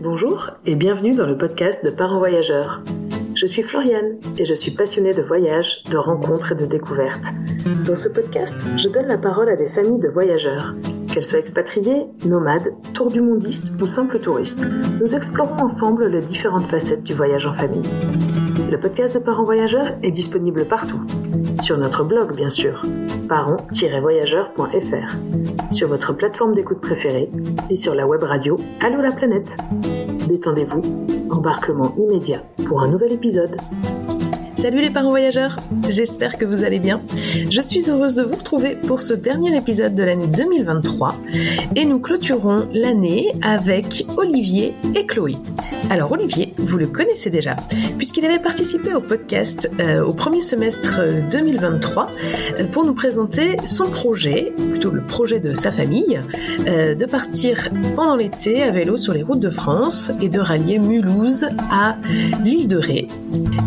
Bonjour et bienvenue dans le podcast de Parents Voyageurs. Je suis Floriane et je suis passionnée de voyages, de rencontres et de découvertes. Dans ce podcast, je donne la parole à des familles de voyageurs. Qu'elles soient expatriées, nomades, tour du mondistes ou simples touristes, nous explorons ensemble les différentes facettes du voyage en famille. Le podcast de Parents Voyageurs est disponible partout. Sur notre blog, bien sûr, parents-voyageurs.fr, sur votre plateforme d'écoute préférée et sur la web radio Allô la planète. Détendez-vous, embarquement immédiat pour un nouvel épisode. Salut les parents voyageurs, j'espère que vous allez bien. Je suis heureuse de vous retrouver pour ce dernier épisode de l'année 2023 et nous clôturons l'année avec Olivier et Chloé. Alors Olivier, vous le connaissez déjà, puisqu'il avait participé au podcast euh, au premier semestre 2023 euh, pour nous présenter son projet, plutôt le projet de sa famille, euh, de partir pendant l'été à vélo sur les routes de France et de rallier Mulhouse à l'île de Ré.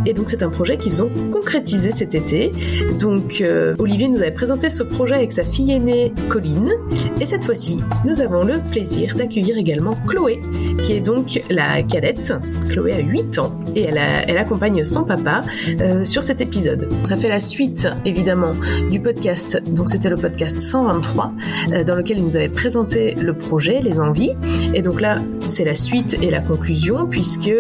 Et donc c'est un projet qu'ils ont concrétisé cet été. Donc euh, Olivier nous avait présenté ce projet avec sa fille aînée Colline. Et cette fois-ci, nous avons le plaisir d'accueillir également Chloé, qui est donc la cadette. Chloé a 8 ans et elle, accompagne son papa euh, sur cet épisode. Ça fait la suite évidemment du podcast. Donc c'était le podcast 123 euh, dans lequel il nous avait présenté le projet, les envies. Et donc là, c'est la suite et la conclusion puisque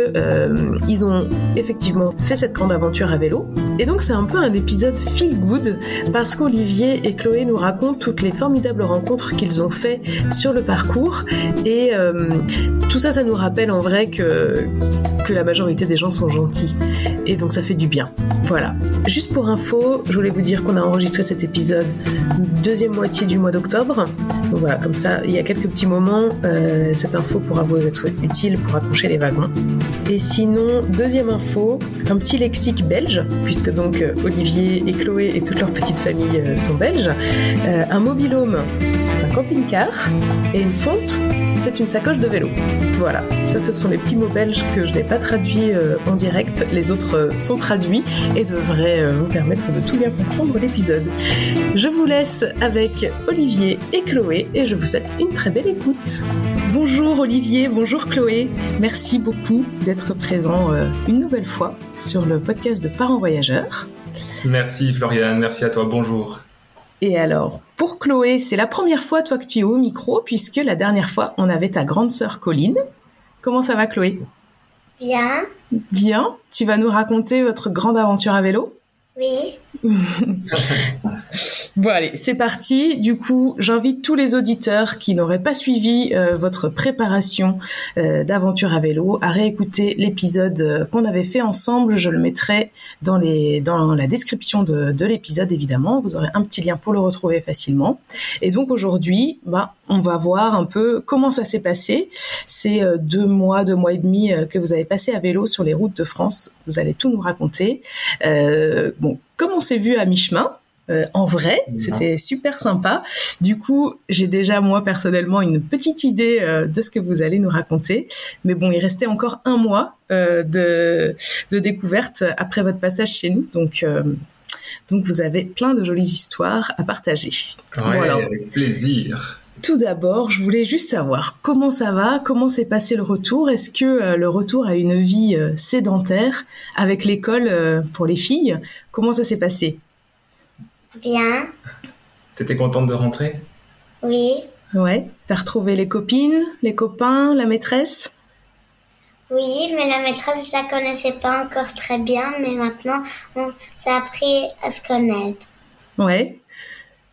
ils ont effectivement fait cette grande aventure vélo. Et donc c'est un peu un épisode feel good parce qu'Olivier et Chloé nous racontent toutes les formidables rencontres qu'ils ont fait sur le parcours et euh, tout ça ça nous rappelle en vrai que que la majorité des gens sont gentils et donc ça fait du bien. Voilà. Juste pour info, je voulais vous dire qu'on a enregistré cet épisode deuxième moitié du mois d'octobre. Voilà, comme ça, il y a quelques petits moments, euh, cette info pourra vous être utile pour accrocher les wagons. Et sinon, deuxième info, un petit lexique belge, puisque donc euh, Olivier et Chloé et toute leur petite famille euh, sont belges. un mobilhome, c'est un camping-car. Et une fonte, c'est une sacoche de vélo. Voilà, ça ce sont les petits mots belges que je n'ai pas traduits en direct. Les autres sont traduits et devraient vous permettre de tout bien comprendre l'épisode. Je vous laisse avec Olivier et Chloé et je vous souhaite une très belle écoute. Bonjour Olivier, bonjour Chloé. Merci beaucoup d'être présent une nouvelle fois sur le podcast de Parents Voyageurs. Merci Floriane, merci à toi, bonjour. Et alors, pour Chloé, c'est la première fois toi que tu es au micro, puisque la dernière fois, on avait ta grande sœur Colline. Comment ça va Chloé? Bien. Bien. Tu vas nous raconter votre grande aventure à vélo? Oui. bon allez, c'est parti. Du coup, j'invite tous les auditeurs qui n'auraient pas suivi euh, votre préparation euh, d'aventure à vélo à réécouter l'épisode euh, qu'on avait fait ensemble. Je le mettrai dans les dans la description de, de l'épisode évidemment. Vous aurez un petit lien pour le retrouver facilement. Et donc aujourd'hui, bah on va voir un peu comment ça s'est passé. C'est deux mois, deux mois et demi que vous avez passé à vélo sur les routes de France. Vous allez tout nous raconter. bon, comme on s'est vu à mi-chemin, euh, en vrai. C'était super sympa. Du coup, j'ai déjà moi personnellement une petite idée euh, de ce que vous allez nous raconter. Mais bon, il restait encore un mois euh, de, de découverte après votre passage chez nous. Donc, donc vous avez plein de jolies histoires à partager. avec plaisir. Tout d'abord, je voulais juste savoir comment ça va, comment s'est passé le retour. Est-ce que le retour à une vie sédentaire avec l'école pour les filles, comment ça s'est passé? Bien. T'étais contente de rentrer? Oui. Ouais. T'as retrouvé les copines, les copains, la maîtresse? Oui, mais la maîtresse, je la connaissais pas encore très bien, mais maintenant, on s'est appris à se connaître. Ouais.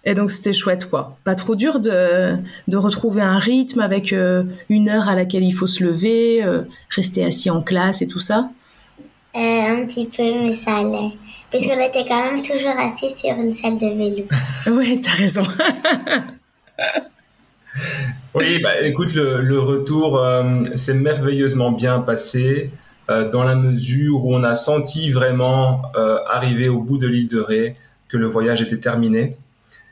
Et donc c'était chouette quoi. Pas trop dur de, de retrouver un rythme avec euh, une heure à laquelle il faut se lever, euh, rester assis en classe et tout ça euh, Un petit peu, mais ça allait. Puisqu'on était quand même toujours assis sur une salle de vélo. oui, t'as raison. oui, bah, écoute, le, retour euh, s'est merveilleusement bien passé euh, dans la mesure où on a senti vraiment euh, arriver au bout de l'île de Ré que le voyage était terminé.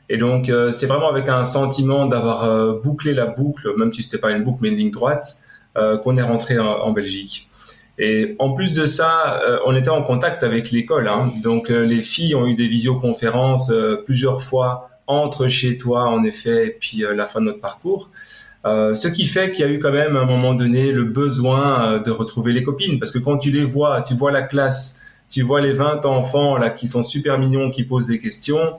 Et donc, c'est vraiment avec un sentiment d'avoir bouclé la boucle, même si c'était pas une boucle mais une ligne droite, qu'on est rentré en Belgique. Et en plus de ça, euh, on était en contact avec l'école. Hein. Donc euh, les filles ont eu des visioconférences euh, plusieurs fois entre chez toi, en effet, et puis la fin de notre parcours. Euh, ce qui fait qu'il y a eu quand même à un moment donné le besoin euh, de retrouver les copines, parce que quand tu les vois, tu vois la classe, tu vois les 20 enfants là qui sont super mignons, qui posent des questions,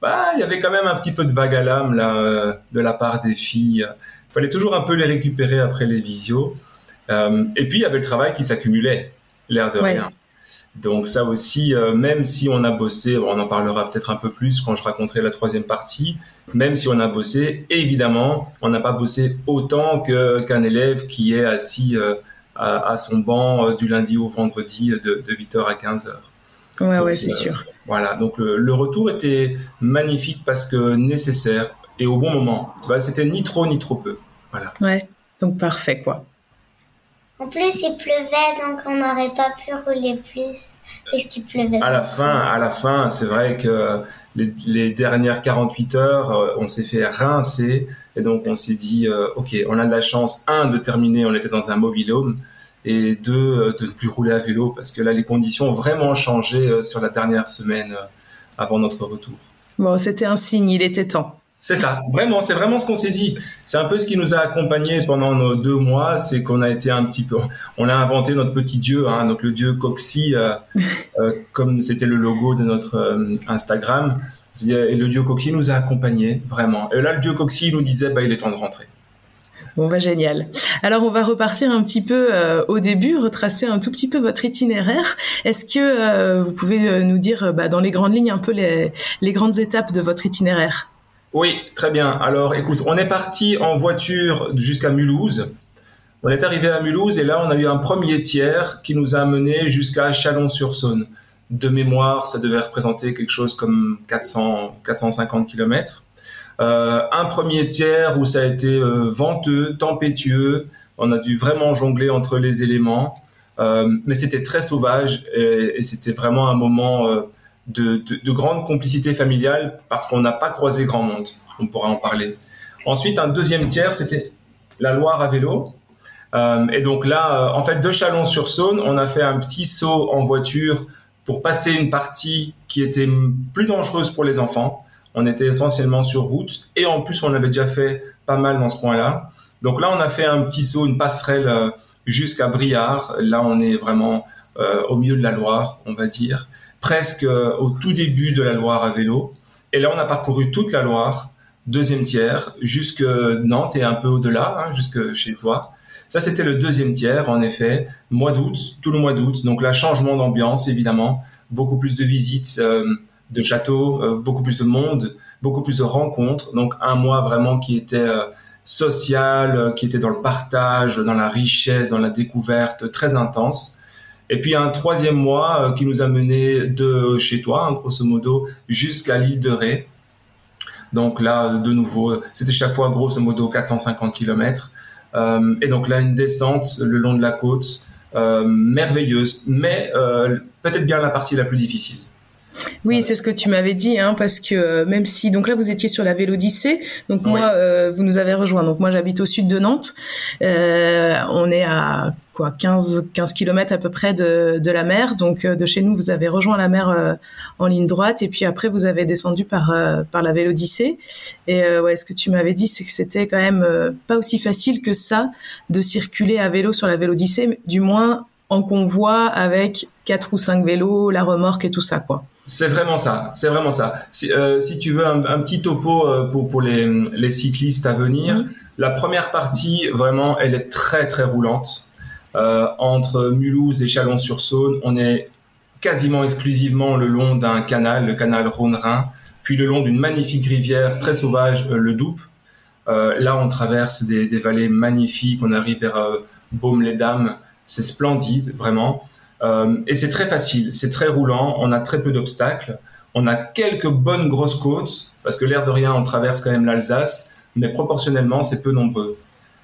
bah il y avait quand même un petit peu de vague à l'âme là euh, de la part des filles. Il fallait toujours un peu les récupérer après les visios. et puis il y avait le travail qui s'accumulait, l'air de rien. Donc ça aussi, même si on a bossé, on en parlera peut-être un peu plus quand je raconterai la troisième partie, même si on a bossé, évidemment, on n'a pas bossé autant qu'un élève qui est assis euh, à, son banc euh, du lundi au vendredi de, 8h à 15h. Ouais, ouais, c'est euh, sûr. Voilà, donc le, retour était magnifique parce que nécessaire et au bon moment. Tu vois, c'était ni trop ni trop peu. Voilà. Ouais, donc parfait quoi. En plus, il pleuvait, donc on n'aurait pas pu rouler plus puisqu'il pleuvait. À la fin, à la fin, c'est vrai que les, dernières 48 heures, euh, on s'est fait rincer et donc on s'est dit, euh, ok, on a de la chance, un, de terminer, on était dans un mobilhome, et deux, euh, de ne plus rouler à vélo parce que là, les conditions ont vraiment changé sur la dernière semaine avant notre retour. Bon, c'était un signe, il était temps. C'est ça, vraiment, c'est vraiment ce qu'on s'est dit. C'est un peu ce qui nous a accompagnés pendant nos deux mois, c'est qu'on a été un petit peu, on a inventé notre petit dieu, hein, donc le dieu Coxy, euh, euh, comme c'était le logo de notre euh, Instagram. Et le dieu Coxy nous a accompagnés, vraiment. Et là, le dieu Coxy nous disait, bah, il est temps de rentrer. Bon bah génial. Alors on va repartir un petit peu au début, retracer un tout petit peu votre itinéraire. Est-ce que vous pouvez nous dire bah, dans les grandes lignes un peu les, les grandes étapes de votre itinéraire? Oui, très bien. Alors, écoute, on est parti en voiture jusqu'à Mulhouse. On est arrivé à Mulhouse et là, on a eu un premier tiers qui nous a amené jusqu'à Chalon-sur-Saône. De mémoire, ça devait représenter quelque chose comme 400, 450 km. Euh, un premier tiers où ça a été euh, venteux, tempétueux. On a dû vraiment jongler entre les éléments. Euh, mais c'était très sauvage et, c'était vraiment un moment de, de, grande complicité familiale parce qu'on n'a pas croisé grand monde. On pourra en parler. Ensuite, un deuxième tiers, c'était la Loire à vélo. Et donc là, en fait, de Chalon-sur-Saône, on a fait un petit saut en voiture pour passer une partie qui était plus dangereuse pour les enfants. On était essentiellement sur route et en plus, on avait déjà fait pas mal dans ce point-là. Donc là, on a fait un petit saut, une passerelle euh, jusqu'à Briard. Là, on est vraiment au milieu de la Loire, on va dire presque euh, au tout début de la Loire à vélo. Et là, on a parcouru toute la Loire, deuxième tiers, jusque Nantes et un peu au-delà, hein, jusque chez toi. Ça, c'était le deuxième tiers, en effet, mois d'août, tout le mois d'août. Donc là, changement d'ambiance, évidemment, beaucoup plus de visites euh, de châteaux, euh, beaucoup plus de monde, beaucoup plus de rencontres. Donc un mois vraiment qui était social, qui était dans le partage, dans la richesse, dans la découverte, très intense. Et puis un troisième mois euh, qui nous a mené de chez toi, hein, grosso modo, jusqu'à l'île de Ré. Donc là, de nouveau, c'était chaque fois grosso modo 450 km. Euh, et donc là, une descente le long de la côte, euh, merveilleuse, mais peut-être bien la partie la plus difficile. Oui, c'est ce que tu m'avais dit, hein, parce que euh, même si donc là vous étiez sur la Vélodyssée, donc moi euh, vous nous avez rejoint. Donc moi j'habite au sud de Nantes. Euh, on est à quoi 15 15 km à peu près de, de la mer. Donc de chez nous vous avez rejoint la mer en ligne droite et puis après vous avez descendu par par la Vélodyssée. Et ouais, ce que tu m'avais dit c'est que c'était quand même pas aussi facile que ça de circuler à vélo sur la Vélodyssée, du moins en convoi avec quatre ou cinq vélos, la remorque et tout ça quoi. C'est vraiment ça, c'est vraiment ça. Si, euh, si tu veux un, un petit topo euh, pour, pour les, les, cyclistes à venir, mhm. la première partie, vraiment, elle est très très roulante. Euh, entre Mulhouse et Chalon-sur-Saône, on est quasiment exclusivement le long d'un canal, le canal Rhône-Rhin, puis le long d'une magnifique rivière très sauvage, euh, le Doupe. Euh, là, on traverse des, des, vallées magnifiques, on arrive vers Baume-les-Dames, c'est splendide, vraiment. Euh, et c'est très facile, c'est très roulant, on a très peu d'obstacles, on a quelques bonnes grosses côtes, parce que l'air de rien, on traverse quand même l'Alsace, mais proportionnellement, c'est peu nombreux.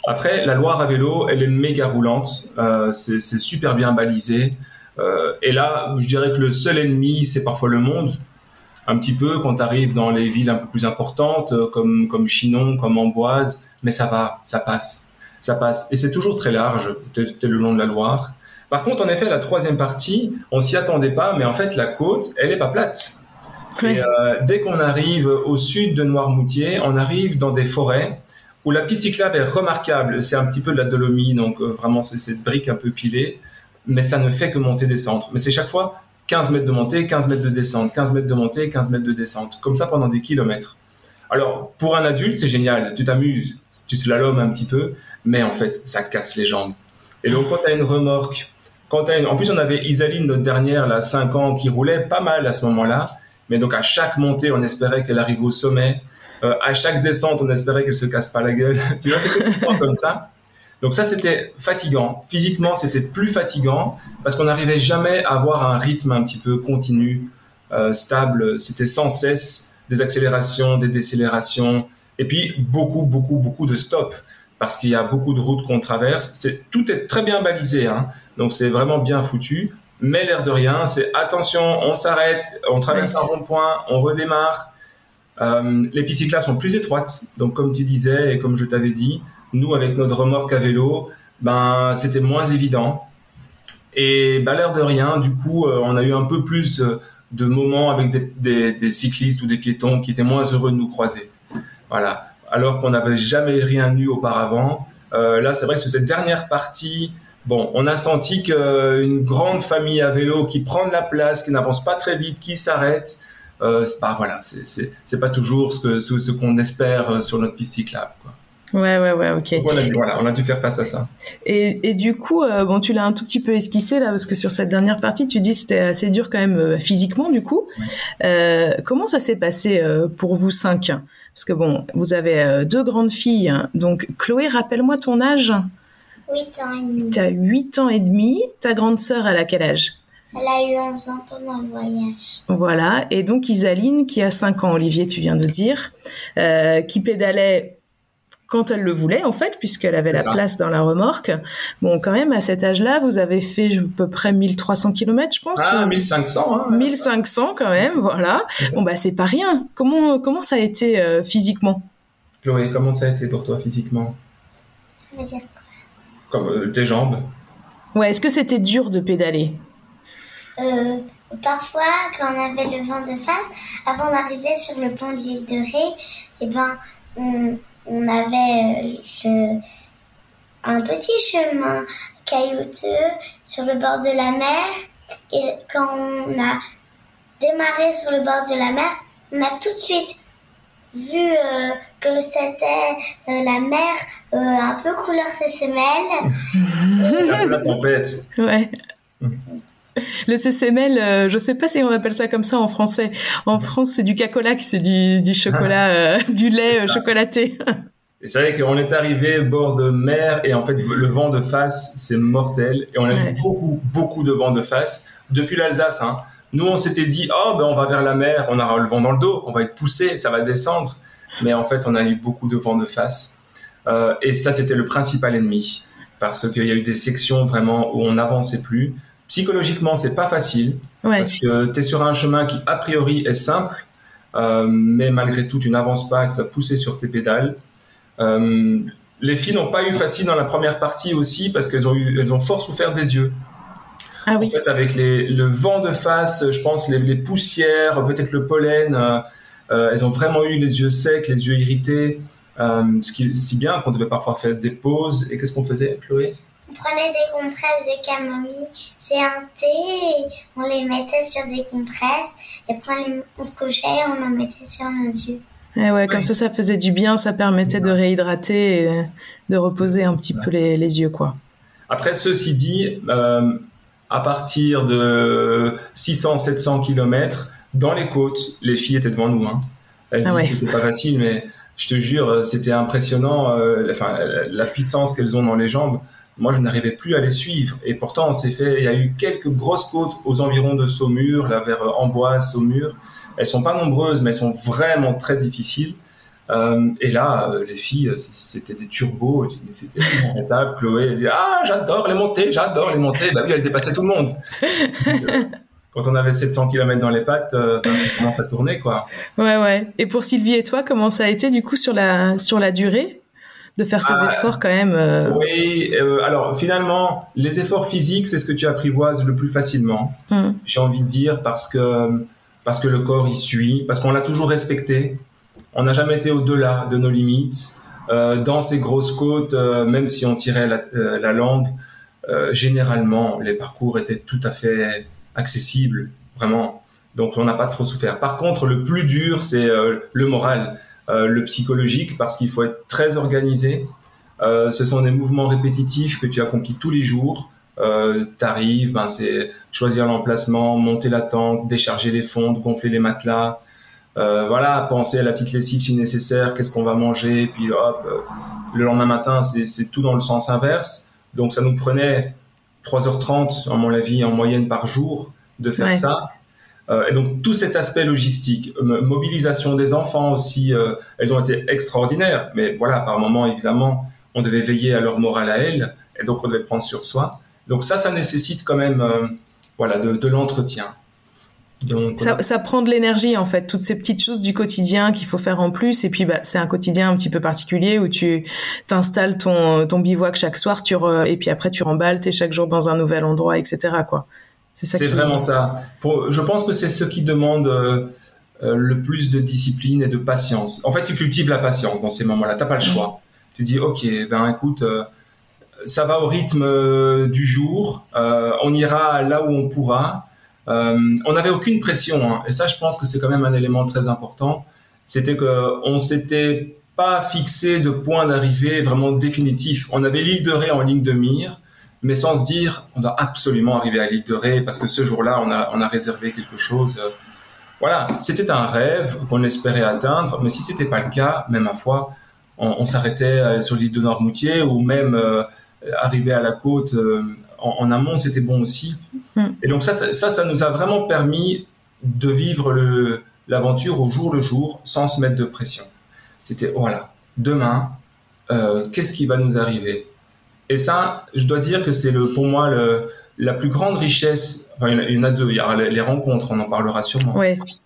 Après, la Loire à vélo, elle est méga roulante, euh, c'est super bien balisé. Euh, et là, je dirais que le seul ennemi, c'est parfois le monde. Un petit peu quand tu arrives dans les villes un peu plus importantes, comme, Chinon, comme Amboise, mais ça va, ça passe. Ça passe. Et c'est toujours très large, es, le long de la Loire. Par contre, en effet, la troisième partie, on s'y attendait pas, mais en fait, la côte, elle est pas plate. Et, euh, dès qu'on arrive au sud de Noirmoutier, on arrive dans des forêts où la piste cyclable est remarquable. C'est un petit peu de la dolomie, donc euh, vraiment c'est cette brique un peu pilée, mais ça ne fait que monter descendre. Mais c'est chaque fois 15 mètres de montée, 15 mètres de descente, 15 mètres de montée, 15 mètres de descente, comme ça pendant des kilomètres. Alors pour un adulte c'est génial, tu t'amuses, tu slalomes un petit peu, mais en fait ça casse les jambes. Et donc quand tu as une remorque, quand as en plus on avait Isaline notre dernière là 5 ans qui roulait pas mal à ce moment-là, mais donc à chaque montée on espérait qu'elle arrive au sommet euh, à chaque descente, on espérait qu'elle se casse pas la gueule. tu vois, c'était comme ça. Donc ça, c'était fatigant. Physiquement, c'était plus fatigant parce qu'on n'arrivait jamais à avoir un rythme un petit peu continu, euh, stable. C'était sans cesse des accélérations, des décélérations, et puis beaucoup, beaucoup, beaucoup de stops parce qu'il y a beaucoup de routes qu'on traverse. C'est, tout est très bien balisé, hein. Donc c'est vraiment bien foutu. Mais l'air de rien, c'est attention, on s'arrête, on traverse un rond-point, on redémarre. Euh, les pistes cyclables sont plus étroites, donc comme tu disais et comme je t'avais dit, nous avec notre remorque à vélo, ben c'était moins évident. Et bah, l'air de rien, du coup, euh, on a eu un peu plus de, moments avec des, cyclistes ou des piétons qui étaient moins heureux de nous croiser. Voilà. Alors qu'on n'avait jamais rien eu auparavant. Euh, là, c'est vrai que sur cette dernière partie, bon, on a senti qu'une grande famille à vélo qui prend de la place, qui n'avance pas très vite, qui s'arrête, euh, bah voilà, c'est pas toujours ce que ce, qu'on espère euh, sur notre piste cyclable. Quoi. Ouais, ouais, ouais, ok. on a, dû, voilà, on a dû faire face à ça. Et, et du coup, euh, bon, tu l'as un tout petit peu esquissé là, parce que sur cette dernière partie, tu dis que c'était assez dur quand même euh, physiquement, du coup. Euh, comment ça s'est passé pour vous cinq? Parce que bon, vous avez deux grandes filles. Hein. Donc, Chloé, rappelle-moi ton âge 8 ans et demi. Tu as 8 ans et demi. Ta grande sœur, elle a quel âge? Elle a eu 11 ans pendant le voyage. Voilà. Et donc Isaline, qui a 5 ans, Olivier, tu viens de dire, euh, qui pédalait quand elle le voulait, en fait, puisqu'elle avait la place dans la remorque. Bon, quand même, à cet âge-là, vous avez fait à peu près 1300 km, je pense. Ah, 1500. Hein, 1500 quand même, voilà. Bon, bah, c'est pas rien. Comment, comment ça a été euh, physiquement? Chloé, comment ça a été pour toi physiquement? Ça veut dire quoi Comme euh, tes jambes Ouais, est-ce que c'était dur de pédaler? Euh, parfois, quand on avait le vent de face, avant d'arriver sur le pont de l'île de Ré, eh ben, on, avait euh, un petit chemin caillouteux sur le bord de la mer. Et quand on a démarré sur le bord de la mer, on a tout de suite vu euh, que c'était la mer un peu couleur semelles. la tempête. Ouais. Le CCML, euh, je sais pas si on appelle ça comme ça en français. En France, c'est du cacolac, c'est du, du chocolat, euh, du lait euh, chocolaté. Et c'est vrai qu'on est arrivé bord de mer et en fait le vent de face c'est mortel et on a eu beaucoup beaucoup de vent de face depuis l'Alsace. Hein. Nous on s'était dit oh ben on va vers la mer, on aura le vent dans le dos, on va être poussé, ça va descendre. Mais en fait on a eu beaucoup de vent de face euh, et ça c'était le principal ennemi parce qu'il y a eu des sections vraiment où on n'avançait plus psychologiquement, c'est pas facile parce que tu es sur un chemin qui a priori est simple, euh, mais malgré tout, tu n'avances pas, tu dois pousser sur tes pédales. Euh, les filles n'ont pas eu facile dans la première partie aussi parce qu'elles ont eu, elles ont fort souffert des yeux. Ah oui. En fait, avec les, le vent de face, je pense les, les poussières, peut-être le pollen, euh, elles ont vraiment eu les yeux secs, les yeux irrités. ce qui est si bien qu'on devait parfois faire des pauses. Et qu'est-ce qu'on faisait, Chloé? Prenait des compresses de camomille, c'est un thé, on les mettait sur des compresses, et après on, se couchait et on en mettait sur nos yeux. Et ouais, comme ça, ça faisait du bien, ça permettait de réhydrater et de reposer un petit peu les, les, yeux, quoi. Après, ceci dit, euh, à partir de 600-700 km, dans les côtes, les filles étaient devant nous. Hein. Elles ah disent que c'est pas facile, mais je te jure, c'était impressionnant, euh, enfin, la puissance qu'elles ont dans les jambes moi je n'arrivais plus à les suivre. Et pourtant, on s'est fait, il y a eu quelques grosses côtes aux environs de Saumur, là vers euh, Amboise, Saumur. Elles sont pas nombreuses, mais elles sont vraiment très difficiles. Euh, et là, euh, les filles, c'était des turbos, c'était inarrêtable. Chloé, elle dit Ah, j'adore les montées, j'adore les montées. Bah oui, elle dépassait tout le monde. quand on avait 700 km dans les pattes, ben, ça commence à tourner, quoi. Ouais, ouais. Et pour Sylvie et toi, comment ça a été du coup sur la, sur la durée de faire ces ah, efforts quand même. Euh. Oui, euh, alors finalement, les efforts physiques, c'est ce que tu apprivoises le plus facilement. Hmm. J'ai envie de dire parce que parce que le corps y suit, parce qu'on l'a toujours respecté. On n'a jamais été au-delà de nos limites. dans ces grosses côtes, même si on tirait la, langue, généralement, les parcours étaient tout à fait accessibles, vraiment. Donc, on n'a pas trop souffert. Par contre, le plus dur, c'est le moral, le psychologique, parce qu'il faut être très organisé. ce sont des mouvements répétitifs que tu accomplis tous les jours. Euh, T'arrives, ben c'est choisir l'emplacement, monter la tente, décharger les fonds, gonfler les matelas. Euh, voilà, penser à la petite lessive si nécessaire, qu'est-ce qu'on va manger, puis hop, euh, le lendemain matin, c'est tout dans le sens inverse. Donc ça nous prenait 3h30, à mon avis, en moyenne par jour, de faire ça. Euh, et donc tout cet aspect logistique, mobilisation des enfants aussi, euh, elles ont été extraordinaires. Mais voilà, par moment, évidemment, on devait veiller à leur morale à elles, et donc on devait prendre sur soi. Donc ça, ça nécessite quand même euh, voilà, de, l'entretien. Donc, ça, prend de l'énergie en fait, toutes ces petites choses du quotidien qu'il faut faire en plus. Et puis bah, c'est un quotidien un petit peu particulier où tu t'installes ton, ton bivouac chaque soir, tu et puis après tu remballes, tu es chaque jour dans un nouvel endroit, etc. Quoi. C'est vraiment ça. Pour, je pense que c'est ce qui demande euh, euh, le plus de discipline et de patience. En fait, tu cultives la patience dans ces moments-là. Tu n'as pas le choix. Tu dis, ok, ben écoute, ça va au rythme euh, du jour. Euh, on ira là où on pourra. Euh, on n'avait aucune pression, hein. et ça, je pense que c'est quand même un élément très important. C'était que on s'était pas fixé de point d'arrivée vraiment définitif. On avait l'île de Ré en ligne de mire, mais sans se dire on doit absolument arriver à l'île de Ré parce que ce jour-là, on a, on réservé quelque chose. Voilà, c'était un rêve qu'on espérait atteindre, mais si c'était pas le cas, même à foi, on, s'arrêtait sur l'île de Noirmoutier ou même arriver à la côte euh, en, amont, c'était bon aussi. Hmm. Et donc ça, ça, ça, nous a vraiment permis de vivre l'aventure au jour le jour sans se mettre de pression. C'était, voilà, demain, euh, qu'est-ce qui va nous arriver? Et ça, je dois dire que c'est le, pour moi le, la plus grande richesse. Enfin, il y en a deux. Il y a les rencontres, on en parlera sûrement.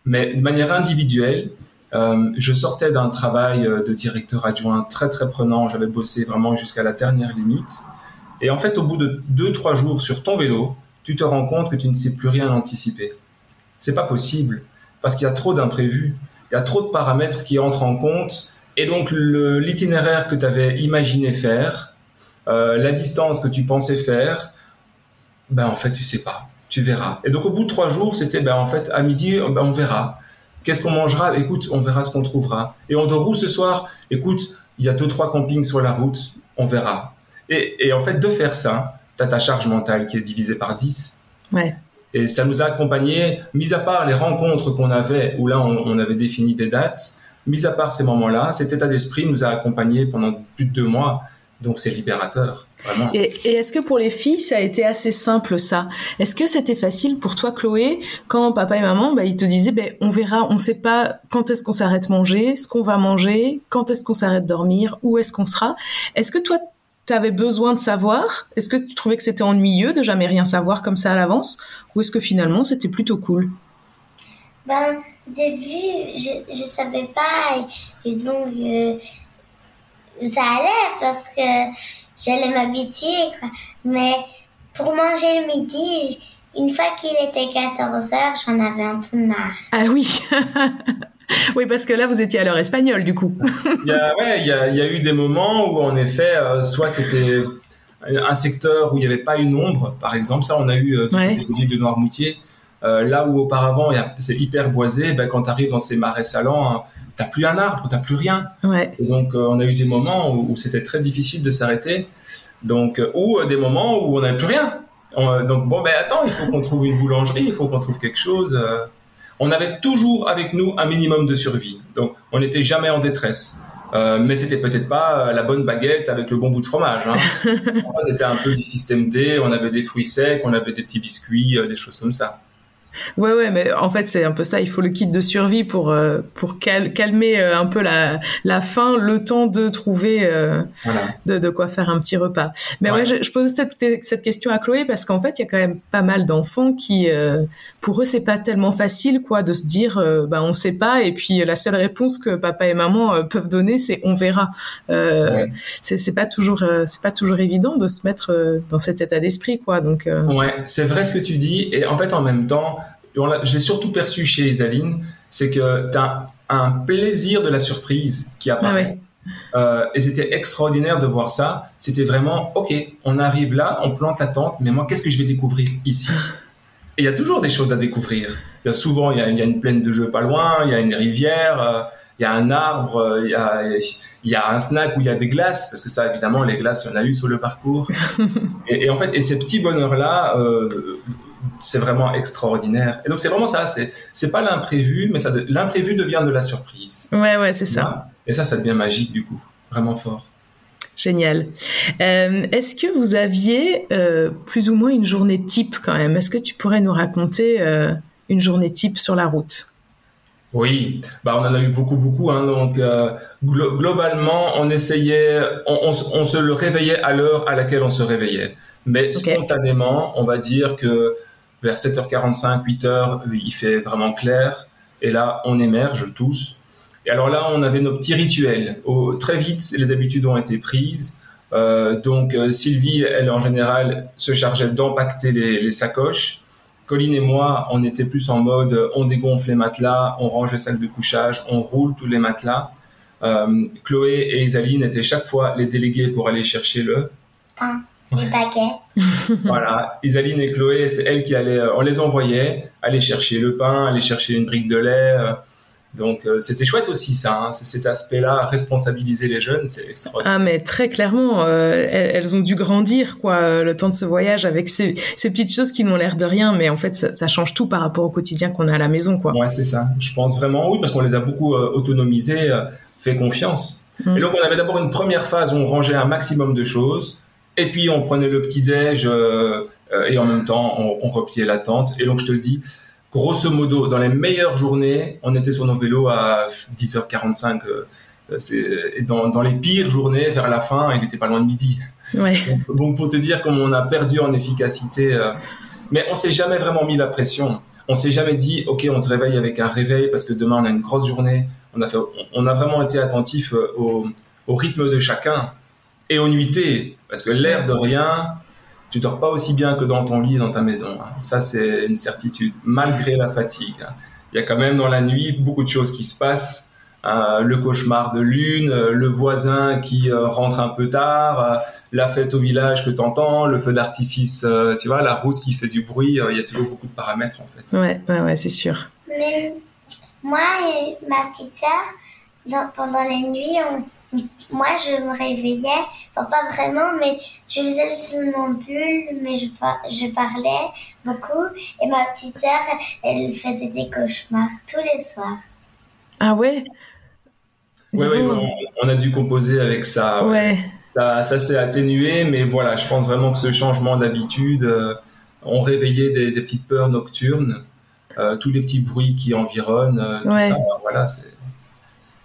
Mais de manière individuelle, euh, je sortais d'un travail euh, de directeur adjoint très très prenant. J'avais bossé vraiment jusqu'à la dernière limite. Et en fait, au bout de deux trois jours sur ton vélo, tu te rends compte que tu ne sais plus rien anticiper. C'est pas possible parce qu'il y a trop d'imprévus, il y a trop de paramètres qui entrent en compte. Et donc l'itinéraire que tu avais imaginé faire, euh, la distance que tu pensais faire, ben en fait tu sais pas, tu verras. Et donc au bout de trois jours, c'était ben en fait à midi, ben, on verra. Qu'est-ce qu'on mangera? Écoute, on verra ce qu'on trouvera. Et on dort où ce soir? Écoute, il y a deux, trois campings sur la route, on verra. Et, en fait, de faire ça, tu as ta charge mentale qui est divisée par 10. Ouais. Et ça nous a accompagnés, mis à part les rencontres qu'on avait, où là on, avait défini des dates, mis à part ces moments-là, cet état d'esprit nous a accompagnés pendant plus de deux mois. Donc c'est libérateur. Et, est-ce que pour les filles, ça a été assez simple ça? Est-ce que c'était facile pour toi, Chloé, quand papa et maman, bah, ils te disaient, ben, on verra, on ne sait pas quand est-ce qu'on s'arrête manger, ce qu'on va manger, quand est-ce qu'on s'arrête dormir, où est-ce qu'on sera? Est-ce que toi, tu avais besoin de savoir Est-ce que tu trouvais que c'était ennuyeux de jamais rien savoir comme ça à l'avance Ou est-ce que finalement, c'était plutôt cool? Ben, au début, je savais pas, et, donc... Euh, ça allait parce que j'allais m'habituer. Mais pour manger le midi, une fois qu'il était 14 heures, j'en avais un peu marre. Ah oui Oui, parce que là, vous étiez à l'heure espagnole, du coup. il, y a, ouais, il, y a, il y a eu des moments où, en effet, euh, soit c'était un secteur où il n'y avait pas une ombre, par exemple. Ça, on a eu euh, l'île de Noirmoutier. Euh, là où auparavant, c'est hyper boisé, ben, quand tu arrives dans ces marais salants, t'as plus un arbre, t'as plus rien. Et donc, euh, on a eu des moments où, c'était très difficile de s'arrêter. Donc, ou euh, des moments où on n'avait plus rien. donc, bon, ben attends, il faut qu'on trouve une boulangerie, il faut qu'on trouve quelque chose. On avait toujours avec nous un minimum de survie. Donc, on n'était jamais en détresse. mais c'était peut-être pas la bonne baguette avec le bon bout de fromage. Hein. c'était un peu du système D. On avait des fruits secs, on avait des petits biscuits, des choses comme ça. Ouais, ouais, mais en fait, c'est un peu ça. Il faut le kit de survie pour, euh, pour calmer euh, un peu la, la faim, le temps de trouver euh, de, de, quoi faire un petit repas. Mais ouais, je, je, pose cette, cette question à Chloé parce qu'en fait, il y a quand même pas mal d'enfants qui, pour eux, c'est pas tellement facile, quoi, de se dire, bah, on sait pas. Et puis, la seule réponse que papa et maman peuvent donner, c'est on verra. C'est pas toujours, c'est pas toujours évident de se mettre dans cet état d'esprit, quoi. Donc. Ouais, c'est vrai ce que tu dis. Et en fait, en même temps, je l'ai surtout perçu chez Isaline, c'est que tu as un plaisir de la surprise qui apparaît. Euh, et c'était extraordinaire de voir ça. C'était vraiment, ok, on arrive là, on plante la tente, mais moi, qu'est-ce que je vais découvrir ici? Et il y a toujours des choses à découvrir. Il y a souvent, il y a, il y a une plaine de jeux pas loin, il y a une rivière, euh, il y a un arbre, euh, il y a, il y a un snack où il y a des glaces, parce que ça, évidemment, les glaces, il y en a eu sur le parcours. et, et en fait, et ces petits bonheurs-là, euh, c'est vraiment extraordinaire. Et donc, c'est vraiment ça. C'est, c'est pas l'imprévu, mais ça, de- l'imprévu devient de la surprise. Ouais, ouais, c'est ça. Et ça, ça devient magique, du coup. Vraiment fort. Génial. Euh, Est-ce que vous aviez euh, plus ou moins une journée type quand même? Est-ce que tu pourrais nous raconter euh, une journée type sur la route? Oui, bah on en a eu beaucoup, beaucoup. Hein, donc euh, glo- globalement, on essayait, on, on se- on se le réveillait à l'heure à laquelle on se réveillait. Mais spontanément, on va dire que vers 7h45, 8h, il fait vraiment clair. Et là, on émerge tous. Et alors là, on avait nos petits rituels. Au- très vite, les habitudes ont été prises. Euh, donc euh, Sylvie, elle en général, se chargeait d'empacter les, les sacoches. Colline et moi, on était plus en mode, on dégonfle les matelas, on range les sacs de couchage, on roule tous les matelas. Euh, Chloé et Isaline étaient chaque fois les délégués pour aller chercher le. Pain, les baguettes. Voilà, Isaline et Chloé, c'est elles qui allaient, on les envoyait aller chercher le pain, aller chercher une brique de lait. Donc euh, c'était chouette aussi ça, hein, cet aspect-là, responsabiliser les jeunes, c'est extraordinaire. Ah mais très clairement, euh, elles, elles ont dû grandir quoi euh, le temps de ce voyage avec ces, ces petites choses qui n'ont l'air de rien, mais en fait ça, ça change tout par rapport au quotidien qu'on a à la maison quoi. Ouais, c'est ça. Je pense vraiment, oui, parce qu'on les a beaucoup euh, autonomisés, euh, fait confiance. Mm. Et donc, on avait d'abord une première phase où on rangeait un maximum de choses, et puis on prenait le petit-déj, euh, euh, et en même temps, on, on repliait la tente. Et donc, je te le dis, grosso modo, dans les meilleures journées, on était sur nos vélos à 10h45. euh, et dans, dans les pires journées, vers la fin, il était pas loin de midi. Ouais. Donc, donc, pour te dire comme on a perdu en efficacité, euh, mais on s'est jamais vraiment mis la pression. On s'est jamais dit, ok, on se réveille avec un réveil parce que demain on a une grosse journée. On a fait, on a vraiment été attentif euh, au, au rythme de chacun et aux nuitées, parce que l'air de rien, tu dors pas aussi bien que dans ton lit, dans ta maison. hein. Ça c'est une certitude, malgré la fatigue. hein. Il y a quand même dans la nuit beaucoup de choses qui se passent. Euh, le cauchemar de lune, euh, le voisin qui euh, rentre un peu tard, euh, la fête au village que t'entends, le feu d'artifice, euh, tu vois, la route qui fait du bruit, euh, il y a toujours beaucoup de paramètres en fait. Ouais, ouais, ouais, c'est sûr. Mais moi et ma petite sœur, dans- pendant les nuits, on- moi je me réveillais, enfin pas vraiment, mais je faisais le somnambule, mais je, par- je parlais beaucoup. Et ma petite sœur, elle faisait des cauchemars tous les soirs. Ah ouais? Ouais, ouais, on, on a dû composer avec ça. ouais. Ouais. Ça, ça s'est atténué, mais voilà, je pense vraiment que ce changement d'habitude euh, ont réveillé des, des petites peurs nocturnes, euh, tous les petits bruits qui environnent, euh, tout Ouais. ça. voilà, c'est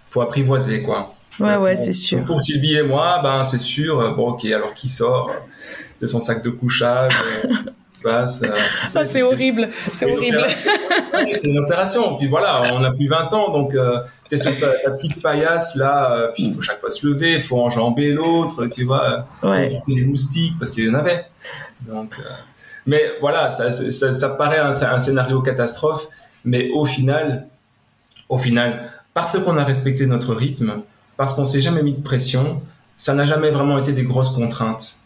faut apprivoiser quoi. Ouais, ouais, c'est sûr. Pour Sylvie et moi, ben c'est sûr. euh, Bon, ok, alors qui sort de son sac de couchage euh, euh, tout ça, Ah, c'est horrible, c'est une horrible. c'est une opération. Puis voilà, on a plus 20 ans, donc euh, t'es sur ta, ta petite paillasse là, puis il faut chaque fois se lever, il faut enjamber l'autre, tu vois, Ouais. éviter les moustiques parce qu'il y en avait. Donc, euh, mais voilà, ça, ça, ça, ça paraît un, un scénario catastrophe, mais au final, au final, parce qu'on a respecté notre rythme, parce qu'on s'est jamais mis de pression, ça n'a jamais vraiment été des grosses contraintes.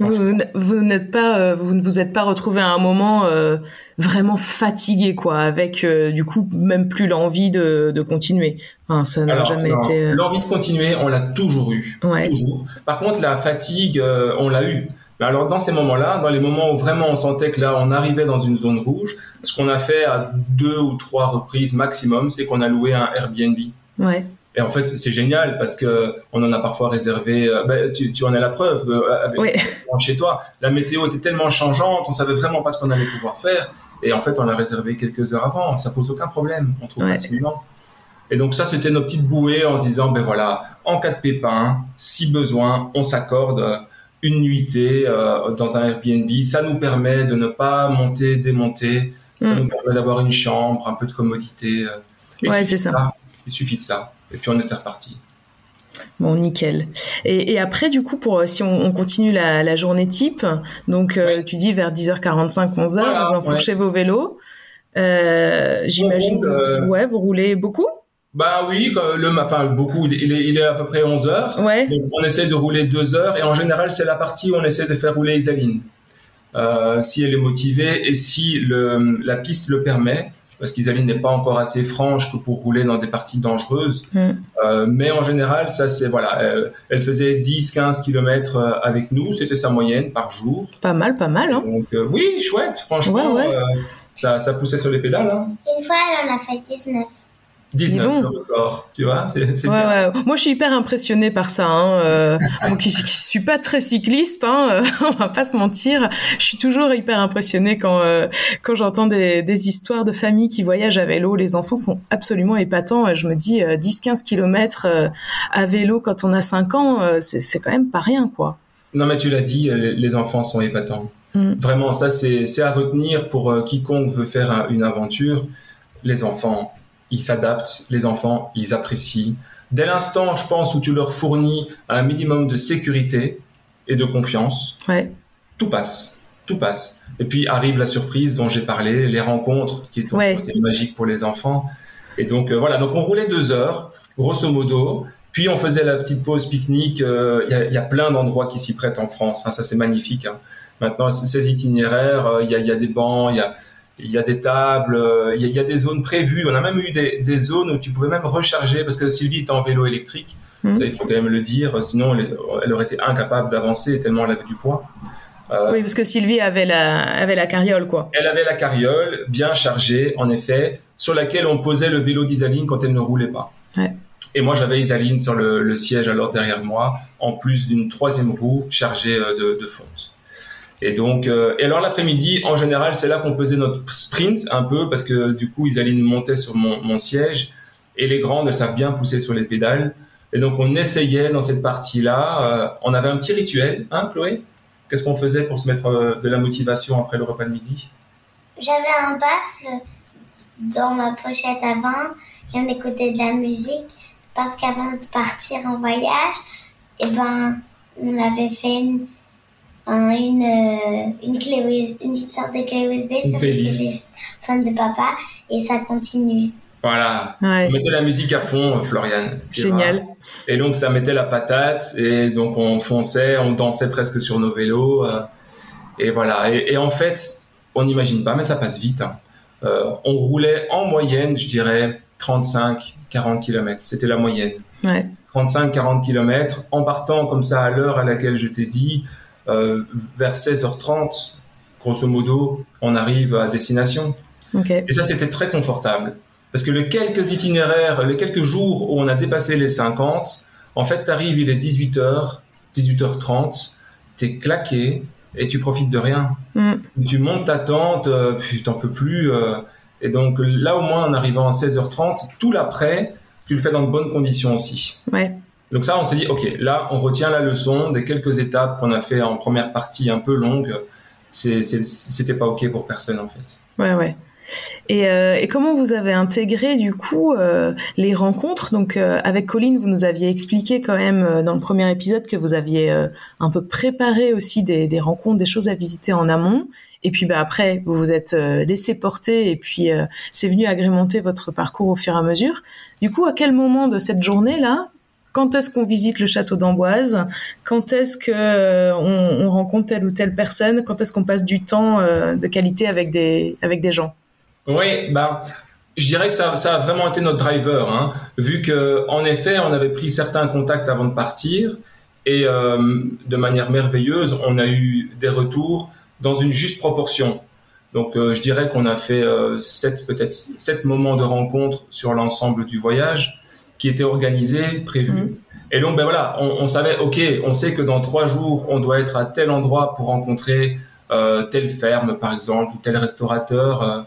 Vous, vous n'êtes pas, euh, vous ne vous êtes pas retrouvé à un moment euh, vraiment fatigué, quoi, avec euh, du coup même plus l'envie de, de continuer. Enfin, ça n'a jamais non, été. L'envie de continuer, on l'a toujours eu. Ouais. Toujours. Par contre, la fatigue, euh, on l'a eu. Mais alors, dans ces moments-là, dans les moments où vraiment on sentait que là, on arrivait dans une zone rouge, ce qu'on a fait à deux ou trois reprises maximum, c'est qu'on a loué un Airbnb. Ouais. Et en fait, c'est génial parce que on en a parfois réservé. euh, ben, tu, tu en as la preuve euh, avec Ouais. chez toi. La météo était tellement changeante, on savait vraiment pas ce qu'on allait pouvoir faire. Et en fait, on l'a réservé quelques heures avant. Ça pose aucun problème. On trouve Ouais. facilement. Et donc ça, c'était nos petites bouées en se disant, ben voilà, en cas de pépin, si besoin, on s'accorde une nuitée euh, dans un Airbnb. Ça nous permet de ne pas monter, démonter. Ça Mm. nous permet d'avoir une chambre, un peu de commodité. euh. Il Ouais, c'est ça. Il suffit de ça. Et puis on était reparti. Bon, nickel. Et, et après, du coup, pour si on, on continue la, la journée type, donc euh, tu dis vers 10h45, 11h, Voilà, vous enfourchez vos vélos. Euh, J'imagine que euh, ouais, vous roulez beaucoup? Bah oui, le, enfin beaucoup, il est, il est à peu près 11 heures. Ouais. Donc on essaie de rouler 2 heures et en général c'est la partie où on essaie de faire rouler Isaline. Euh, si elle est motivée et si le, la piste le permet, parce qu'Isaline n'est pas encore assez franche que pour rouler dans des parties dangereuses. Mm. Euh, mais en général, ça c'est voilà, elle faisait 10-15 km euh, avec nous, c'était sa moyenne par jour. Pas mal, pas mal. Hein. Donc euh, oui, chouette, franchement, Ouais, ouais. euh, ça, ça poussait sur les pédales. Hein. Une fois, elle en a fait 19. 19 donc. le record, tu vois, c'est c'est Ouais, bien. ouais. Moi, je suis hyper impressionnée par ça. Hein. Euh, moi qui, qui suis pas très cycliste, hein, euh, on va pas se mentir. Je suis toujours hyper impressionnée quand euh, quand j'entends des, des histoires de familles qui voyagent à vélo. Les enfants sont absolument épatants. Je me dis, euh, 10-15 kilomètres euh, à vélo quand on a 5 ans, c'est quand même pas rien, quoi. Non, mais tu l'as dit, les enfants sont épatants. Mm. Vraiment, ça, c'est à retenir pour quiconque veut faire un- une aventure. Les enfants, ils s'adaptent, les enfants, ils apprécient. Dès l'instant, je pense, où tu leur fournis un minimum de sécurité et de confiance, Ouais. tout passe. Tout passe. Et puis arrive la surprise dont j'ai parlé, les rencontres qui étaient Ouais. magiques pour les enfants. Et donc euh, voilà, donc on roulait deux heures, grosso modo. Puis on faisait la petite pause pique-nique. euh, Il y, a, il y a plein d'endroits qui s'y prêtent en France. hein, ça c'est magnifique. hein. Maintenant ces itinéraires, euh, il y, a, il y a des bancs, il y a, il y a des tables, euh, il y, a, il y a des zones prévues. On a même eu des, des zones où tu pouvais même recharger parce que Sylvie était en vélo électrique. Mhm. Ça il faut quand même le dire. Sinon elle, elle aurait été incapable d'avancer tellement elle avait du poids. Euh, Oui, parce que Sylvie avait la avait la carriole, quoi. elle avait la carriole bien chargée, en effet, sur laquelle on posait le vélo d'Isaline quand elle ne roulait pas. Ouais. Et moi, j'avais Isaline sur le, le siège alors derrière moi, en plus d'une troisième roue chargée euh, de, de fonte. Et donc, euh, et alors l'après-midi, en général, c'est là qu'on faisait notre sprint un peu parce que du coup, Isaline montait sur mon, mon siège et les grandes, elles savent bien pousser sur les pédales. Et donc, on essayait dans cette partie-là. euh, on avait un petit rituel, hein, Chloé? Qu'est-ce qu'on faisait pour se mettre euh, de la motivation après le repas de midi? J'avais un baffle dans ma pochette avant et on écoutait de la musique parce qu'avant de partir en voyage, eh ben, on avait fait une, un- une, euh, une, clé USB, une sorte de clé USB sur le téléphone de papa et ça continue. Voilà. Ouais. On mettait la musique à fond, euh, Florian. Génial. vois. Et donc ça mettait la patate et donc on fonçait, on dansait presque sur nos vélos. euh, et voilà. Et, et en fait, on n'imagine pas, mais ça passe vite. hein. Euh, on roulait en moyenne, je dirais, 35-40 km. C'était la moyenne. Ouais. 35-40 km en partant comme ça à l'heure à laquelle je t'ai dit, euh, vers 16h30, grosso modo, on arrive à destination. Et ça, c'était très confortable. Parce que les quelques itinéraires, les quelques jours où on a dépassé les 50, en fait, t'arrives, il est 18h, 18h30, t'es claqué et tu profites de rien. Mm. Tu montes ta tente, euh, puis t'en peux plus. euh, et donc là, au moins, en arrivant à 16h30, tout l'après, tu le fais dans de bonnes conditions aussi. Ouais. Donc ça, on s'est dit, ok, là, on retient la leçon des quelques étapes qu'on a fait en première partie un peu longue. C'était pas ok pour personne, en fait. Ouais, ouais. Et, euh, et comment vous avez intégré du coup euh, les rencontres? Donc euh, avec Colline, vous nous aviez expliqué quand même euh, dans le premier épisode que vous aviez euh, un peu préparé aussi des, des rencontres, des choses à visiter en amont. Et puis bah, après, vous vous êtes euh, laissé porter et puis c'est venu agrémenter votre parcours au fur et à mesure. Du coup, à quel moment de cette journée-là quand est-ce qu'on visite le château d'Amboise? Quand est-ce que euh, on, on rencontre telle ou telle personne? Quand est-ce qu'on passe du temps euh, de qualité avec des avec des gens? Oui, bah, je dirais que ça, a vraiment été notre driver, hein, vu que en effet, on avait pris certains contacts avant de partir, et euh, de manière merveilleuse, on a eu des retours dans une juste proportion. Donc, euh, je dirais qu'on a fait peut-être sept moments de rencontre sur l'ensemble du voyage, qui étaient organisés, prévus. Mhm. Et donc, ben voilà, on, on savait, ok, on sait que dans trois jours, on doit être à tel endroit pour rencontrer euh, telle ferme, par exemple, ou tel restaurateur. euh,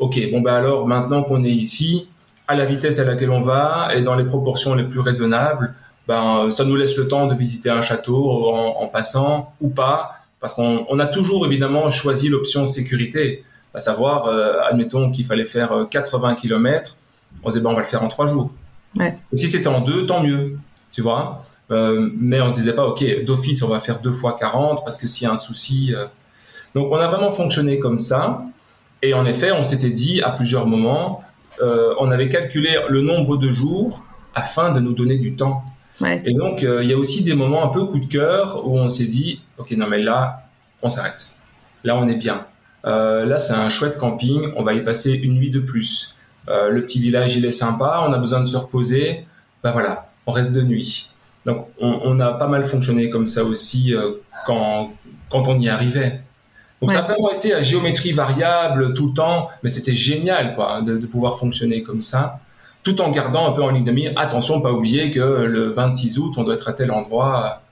Ok, bon ben alors maintenant qu'on est ici, à la vitesse à laquelle on va et dans les proportions les plus raisonnables, ben ça nous laisse le temps de visiter un château en, en passant ou pas, parce qu'on on a toujours évidemment choisi l'option sécurité, à savoir, euh, admettons qu'il fallait faire euh, 80 km, on se disait ben on va le faire en trois jours. Ouais. Et si c'était en deux, tant mieux, tu vois. Euh, mais on se disait pas, ok, d'office on va faire deux fois 40 parce que s'il y a un souci. euh. Donc on a vraiment fonctionné comme ça. Et en effet, on s'était dit à plusieurs moments, on avait calculé le nombre de jours afin de nous donner du temps. Et donc, il y a aussi des moments un peu coup de cœur où on s'est dit, ok, non mais là, on s'arrête. Là, on est bien. là, c'est un chouette camping. On va y passer une nuit de plus. Le petit village, il est sympa. On a besoin de se reposer. Ben voilà, on reste de nuit. Donc, on, a pas mal fonctionné comme ça aussi quand, quand on y arrivait. Donc ça a vraiment été à géométrie variable tout le temps, mais c'était génial quoi de, pouvoir fonctionner comme ça, tout en gardant un peu en ligne de mire. Attention, pas oublier que le 26 août, on doit être à tel endroit.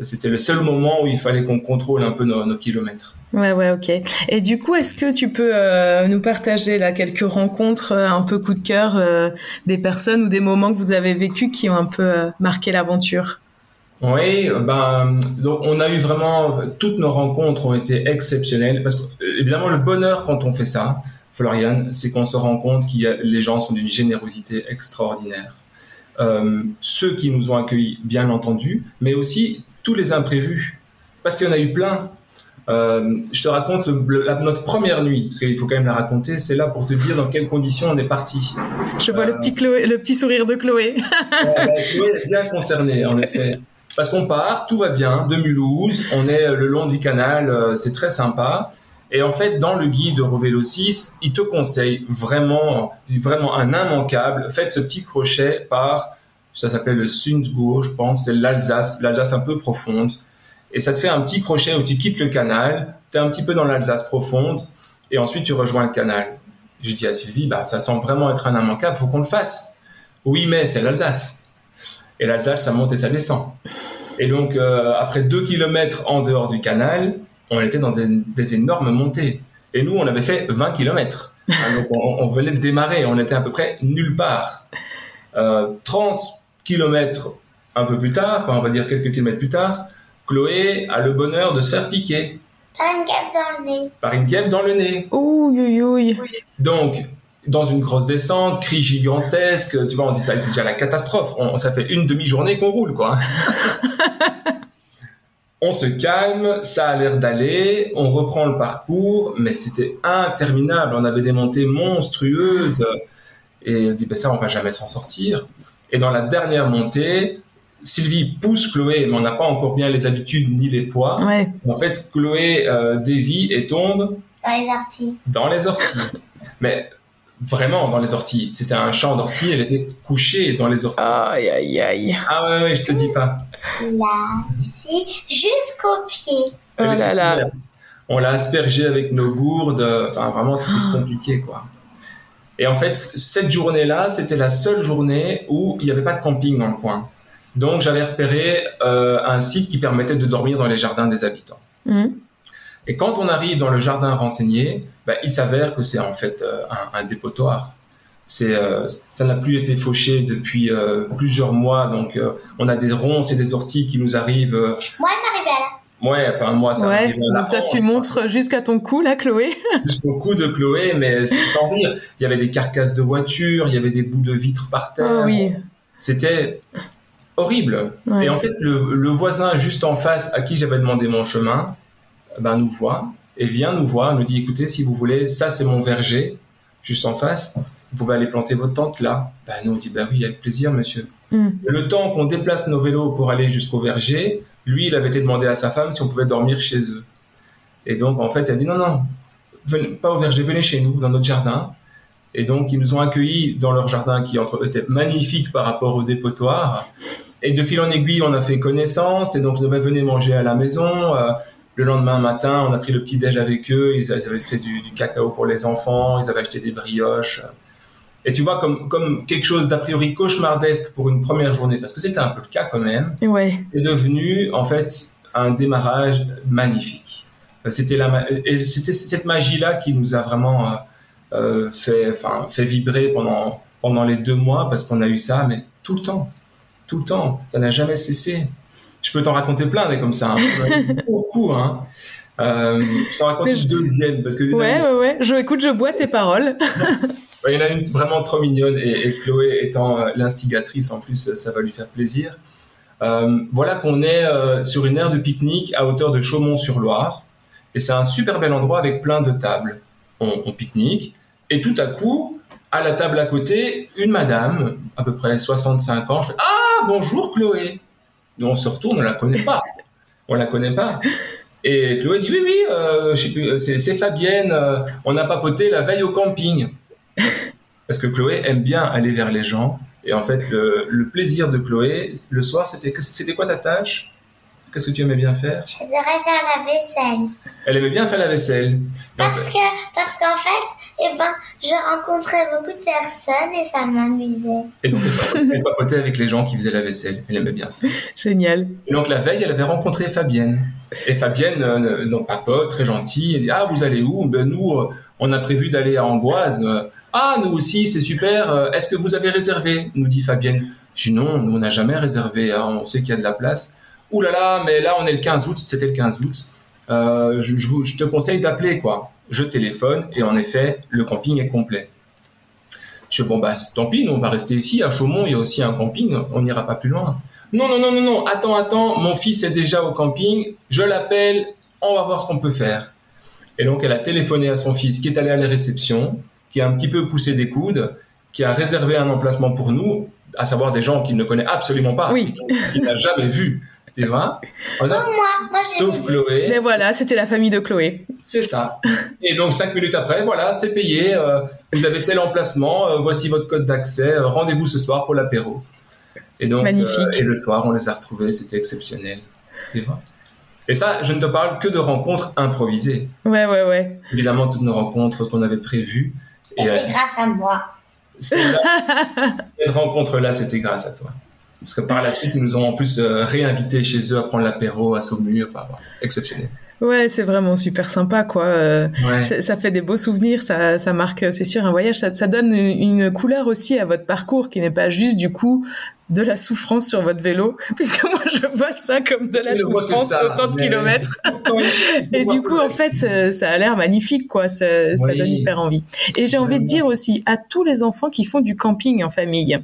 C'était le seul moment où il fallait qu'on contrôle un peu nos, kilomètres. Ouais, ouais, ok. Et du coup, est-ce que tu peux euh, nous partager là quelques rencontres euh, un peu coup de cœur euh, des personnes ou des moments que vous avez vécus qui ont un peu marqué l'aventure? Oui, ben, donc on a eu vraiment, toutes nos rencontres ont été exceptionnelles parce que, évidemment, le bonheur quand on fait ça, Florian, c'est qu'on se rend compte que les gens sont d'une générosité extraordinaire. Euh, ceux qui nous ont accueillis, bien entendu, mais aussi tous les imprévus, parce qu'il y en a eu plein. Euh, je te raconte notre première nuit, parce qu'il faut quand même la raconter. C'est là pour te dire dans quelles conditions on est parti. Je vois le, petit le petit sourire de Chloé. Chloé est bien concernée, en effet. Parce qu'on part, tout va bien, de Mulhouse, on est euh, le long du canal, euh, c'est très sympa. Et en fait, dans le guide Revélo 6, il te conseille vraiment, vraiment un immanquable. Faites ce petit crochet par, ça s'appelle le Sundsgour, je pense, c'est l'Alsace, l'Alsace un peu profonde. Et ça te fait un petit crochet où tu quittes le canal, tu es un petit peu dans l'Alsace profonde, et ensuite tu rejoins le canal. Je dis à Sylvie, bah, ça semble vraiment être un immanquable, faut qu'on le fasse. Oui, mais c'est l'Alsace. Et l'Alsace, ça monte et ça descend. Et donc, euh, après deux kilomètres en dehors du canal, on était dans des, énormes montées. Et nous, on avait fait 20 kilomètres. Hein, donc, on, venait de démarrer, on était à peu près nulle part. 30 euh, kilomètres un peu plus tard, enfin, on va dire quelques kilomètres plus tard, Chloé a le bonheur de se faire piquer. Par une guêpe dans le nez. Par une guêpe dans le nez. Ouh, ouh, Donc, dans une grosse descente, cri gigantesque, tu vois, on dit ça, c'est déjà la catastrophe. On, ça fait une demi-journée qu'on roule, quoi. on se calme, ça a l'air d'aller, on reprend le parcours, mais c'était interminable. On avait des montées monstrueuses et on se dit, ben ça, on va jamais s'en sortir. Et dans la dernière montée, Sylvie pousse Chloé, mais on n'a pas encore bien les habitudes ni les poids. En fait, Chloé euh, dévie et tombe. Dans les orties. Dans les orties. mais vraiment dans les orties. C'était un champ d'orties, elle était couchée dans les orties. Aïe, aïe, aïe. Ah ouais, ouais, je te dis pas. Là, ici, jusqu'au pied. Oh là là. On l'a aspergée avec nos gourdes. Enfin, vraiment, c'était ah. compliqué, quoi. Et en fait, cette journée-là, c'était la seule journée où il n'y avait pas de camping dans le coin. Donc, j'avais repéré euh, un site qui permettait de dormir dans les jardins des habitants. Mmh. Et quand on arrive dans le jardin renseigné, bah, il s'avère que c'est en fait euh, un, dépotoir. C'est, euh, ça n'a plus été fauché depuis euh, plusieurs mois, donc on a des ronces et des orties qui nous arrivent. Moi, elle m'arrivait là. Ouais, enfin moi ça ouais, Donc toi tu montres jusqu'à ton cou là, Chloé. Jusqu'au cou de Chloé, mais sans rire. Il y avait des carcasses de voitures, il y avait des bouts de vitres par terre. Oh, oui. C'était horrible. Et en fait, le, le, voisin juste en face à qui j'avais demandé mon chemin, ben, nous voit et vient nous voir, nous dit écoutez, si vous voulez, ça c'est mon verger, juste en face, vous pouvez aller planter votre tente là. Ben, nous on dit ben oui, avec plaisir, monsieur. Mm. Le temps qu'on déplace nos vélos pour aller jusqu'au verger, lui, il avait été demandé à sa femme si on pouvait dormir chez eux. Et donc, en fait, il a dit non, non, pas au verger, venez chez nous, dans notre jardin. Et donc, ils nous ont accueillis dans leur jardin qui entre était magnifique par rapport au dépotoir. Et de fil en aiguille, on a fait connaissance. Et donc, ils avaient venu manger à la maison. Euh, le lendemain matin, on a pris le petit déj avec eux. Ils avaient fait du, cacao pour les enfants. Ils avaient acheté des brioches. Et tu vois, comme, comme quelque chose d'a priori cauchemardesque pour une première journée, parce que c'était un peu le cas quand même, ouais. est devenu en fait un démarrage magnifique. C'était la, et c'était cette magie-là qui nous a vraiment euh, euh, fait, enfin, fait vibrer pendant pendant les deux mois, parce qu'on a eu ça, mais tout le temps, tout le temps, ça n'a jamais cessé je peux t'en raconter plein des comme ça. Hein. Beaucoup, hein. Euh, je t'en raconte une deuxième parce que. Ouais, ouais, ouais. Je écoute, je bois tes paroles. Il y en a une vraiment trop mignonne et, Chloé étant euh, l'instigatrice en plus, ça va lui faire plaisir. Euh, voilà qu'on est sur une aire de pique-nique à hauteur de Chaumont-sur-Loire et c'est un super bel endroit avec plein de tables. On, pique-nique et tout à coup, à la table à côté, une madame, à peu près 65 ans, fait, Ah, bonjour Chloé. Nous, on se retourne, on la connaît pas. On la connaît pas. Et Chloé dit Oui, oui, euh, c'est Fabienne, euh, on a papoté la veille au camping. Parce que Chloé aime bien aller vers les gens. Et en fait, le, le plaisir de Chloé, le soir, c'était c'était quoi ta tâche? Qu'est-ce que tu aimais bien faire? J'adorais faire la vaisselle. Elle aimait bien faire la vaisselle. Parce que parce qu'en fait, eh ben, je rencontrais beaucoup de personnes et ça m'amusait. Et donc elle papotait avec les gens qui faisaient la vaisselle. Elle aimait bien ça. Génial. Et donc la veille, elle avait rencontré Fabienne. Et Fabienne, euh, donc papote, très gentille, elle dit ah vous allez où? Ben nous, euh, on a prévu d'aller à Amboise. Ah nous aussi, c'est super. Euh, est-ce que vous avez réservé? Nous dit Fabienne. Je dis non, nous on n'a jamais réservé. Hein. On sait qu'il y a de la place. Ouh là là, mais là on est le 15 août, c'était le 15 août. Euh, je, te conseille d'appeler quoi. Je téléphone et en effet le camping est complet. Je dis bon bah tant pis, nous on va rester ici à Chaumont, il y a aussi un camping, on n'ira pas plus loin. Non non non non non, attends attends, mon fils est déjà au camping, je l'appelle, on va voir ce qu'on peut faire. Et donc elle a téléphoné à son fils qui est allé à la réception, qui a un petit peu poussé des coudes, qui a réservé un emplacement pour nous, à savoir des gens qu'il ne connaît absolument pas, oui. qu'il n'a jamais vu tu vois Sauf moi, moi Sauf Chloé. Mais voilà, c'était la famille de Chloé. C'est ça. Et donc cinq minutes après, voilà, c'est payé. Euh, vous avez tel emplacement. Euh, voici votre code d'accès. Euh, rendez-vous ce soir pour l'apéro. Et donc, Magnifique. et le soir, on les a retrouvés. C'était exceptionnel. Tu vois et ça, je ne te parle que de rencontres improvisées. Ouais, ouais, ouais. Évidemment, toutes nos rencontres qu'on avait prévues. Et, grâce à moi. Cette rencontre-là, c'était grâce à toi. Parce que par la suite, ils nous ont en plus euh, réinvités chez eux à prendre l'apéro à Saumur. Enfin, exceptionnel. Ouais, c'est vraiment super sympa, quoi. Euh, ça fait des beaux souvenirs, ça, ça marque, c'est sûr, un voyage. Ça, ça donne une, couleur aussi à votre parcours qui n'est pas juste du coup de la souffrance sur votre vélo, puisque moi je vois ça comme de la souffrance autant de kilomètres. et du coup, en fait, ça, a l'air magnifique, quoi. Ça, donne hyper envie. Et j'ai envie de dire aussi à tous les enfants qui font du camping en famille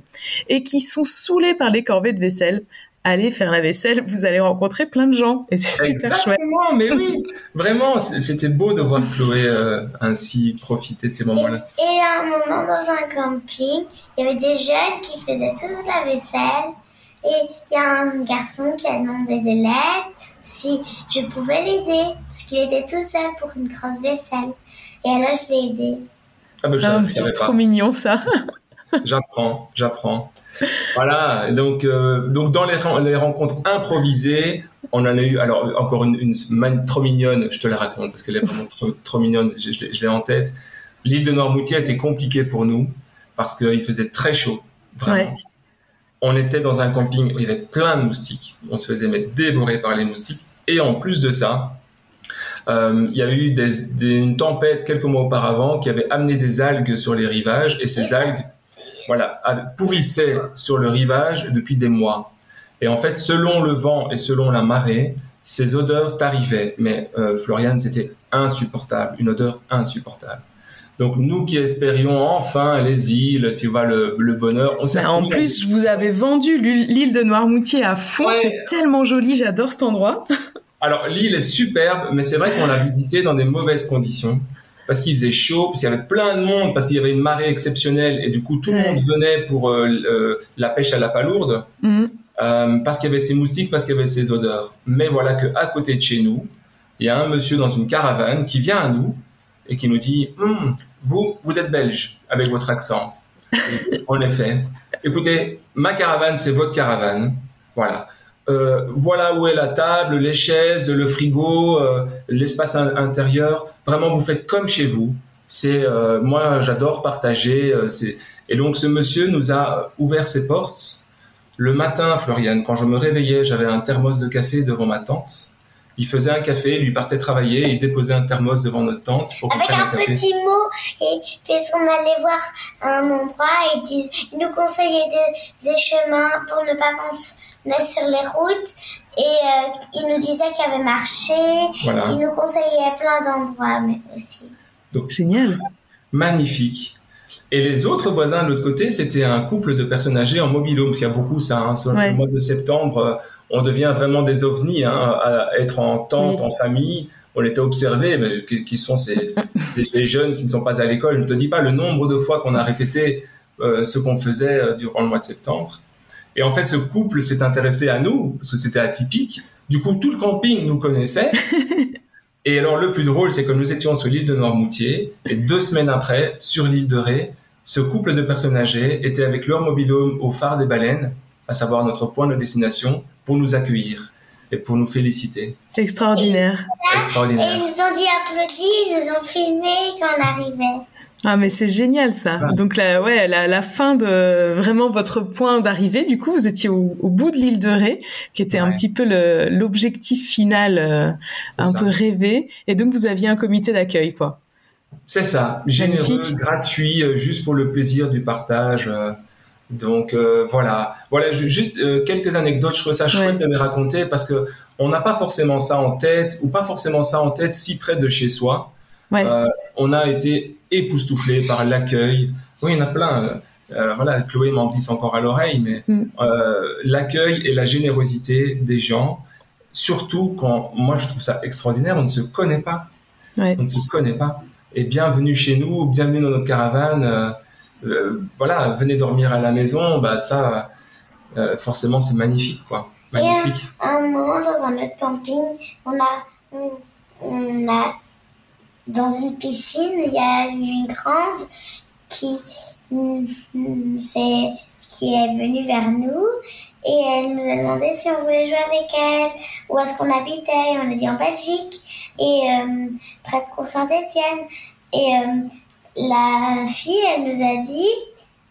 et qui sont saoulés par les corvées de vaisselle, allez faire la vaisselle, vous allez rencontrer plein de gens et c'est super chouette. mais oui, vraiment, c'était beau de voir Chloé euh, ainsi profiter de ces moments-là. Et, à un moment dans un camping, il y avait des jeunes qui faisaient toute la vaisselle et il y a un garçon qui a demandé de l'aide si je pouvais l'aider parce qu'il était tout seul pour une grosse vaisselle. Et alors je l'ai aidé. Ah, bah, ah c'est trop mignon ça. j'apprends, j'apprends. Voilà, donc, euh, donc dans les, les, rencontres improvisées, on en a eu, alors encore une, une, trop mignonne, je te la raconte parce qu'elle est vraiment trop, trop mignonne, je, je, l'ai en tête. L'île de Noirmoutier a été compliquée pour nous parce qu'il faisait très chaud, vraiment. On était dans un camping où il y avait plein de moustiques, on se faisait mettre dévorer par les moustiques, et en plus de ça, euh, il y avait eu des, une tempête quelques mois auparavant qui avait amené des algues sur les rivages, et ces algues voilà, pourrissait sur le rivage depuis des mois. Et en fait, selon le vent et selon la marée, ces odeurs t'arrivaient. Mais euh, Floriane, c'était insupportable, une odeur insupportable. Donc nous qui espérions enfin les îles, tu vois, le, bonheur, on s'est... En plus, vous avez vendu l'île de Noirmoutier à fond, c'est tellement joli, j'adore cet endroit. Alors l'île est superbe, mais c'est vrai qu'on l'a visité dans des mauvaises conditions parce qu'il faisait chaud, parce qu'il y avait plein de monde, parce qu'il y avait une marée exceptionnelle, et du coup tout le monde venait pour euh, la pêche à la palourde, mhm. euh, parce qu'il y avait ces moustiques, parce qu'il y avait ces odeurs. Mais voilà que à côté de chez nous, il y a un monsieur dans une caravane qui vient à nous et qui nous dit hum, vous, vous êtes belge avec votre accent. en effet. Écoutez, ma caravane, c'est votre caravane. Voilà. Euh, voilà où est la table, les chaises, le frigo, euh, l'espace intérieur. Vraiment, vous faites comme chez vous. C'est euh, moi, j'adore partager. et donc ce monsieur nous a ouvert ses portes. Le matin, Floriane, quand je me réveillais, j'avais un thermos de café devant ma tente il faisait un café, il lui partait travailler et il déposait un thermos devant notre tente pour Avec un, petit mot, et puis on allait voir un endroit, et il nous conseillait des, chemins pour ne pas qu'on se mette sur les routes. Et euh, il nous disait qu'il y avait marché. Il nous conseillait plein d'endroits, mais aussi. Donc, Génial. Magnifique. Et les autres voisins de l'autre côté, c'était un couple de personnes âgées en mobilhome. Il y a beaucoup ça. Hein, sur le mois de septembre, on devient vraiment des ovnis, hein, à être en tente, en famille, on était observés, mais qui, sont ces, ces, jeunes qui ne sont pas à l'école. Je ne te dis pas le nombre de fois qu'on a répété euh, ce qu'on faisait euh, durant le mois de septembre. Et en fait, ce couple s'est intéressé à nous parce que c'était atypique. Du coup, tout le camping nous connaissait. Et alors, le plus drôle, c'est que nous étions sur l'île de Noirmoutier et deux semaines après, sur l'île de Ré, ce couple de personnes âgées était avec leur mobilhome au phare des baleines, à savoir notre point de destination, pour nous accueillir et pour nous féliciter. Extraordinaire. Et, Extraordinaire. Et ils nous ont dit applaudis, ils nous ont filmé quand on arrivait. Ah mais c'est génial ça. Donc là, ouais, la, la, fin de vraiment votre point d'arrivée, du coup, vous étiez au, bout de l'île de Ré, qui était un petit peu l'objectif final, euh, un peu rêvé, et donc vous aviez un comité d'accueil, quoi. C'est ça, généreux, gratuit, euh, juste pour le plaisir du partage. Euh, donc euh, voilà, voilà juste euh, quelques anecdotes. Je trouve ça chouette de les raconter parce que on n'a pas forcément ça en tête ou pas forcément ça en tête si près de chez soi. Euh, on a été époustouflé par l'accueil. Oui, il y en a plein. voilà, Chloé m'en glisse encore à l'oreille, mais mm. l'accueil et la générosité des gens, surtout quand moi je trouve ça extraordinaire, on ne se connaît pas. On ne se connaît pas. Et bienvenue chez nous, bienvenue dans notre caravane euh, voilà, venez dormir à la maison, bah ça, euh, forcément, c'est magnifique, quoi. Magnifique. Et à, un moment, dans un autre camping, on a, on, a, dans une piscine, il y a une grande qui, c'est, qui est venue vers nous et elle nous a demandé si on voulait jouer avec elle, où est-ce qu'on habitait. On a dit en Belgique et euh, près de Cour-Saint-Étienne. Et la fille, elle nous a dit,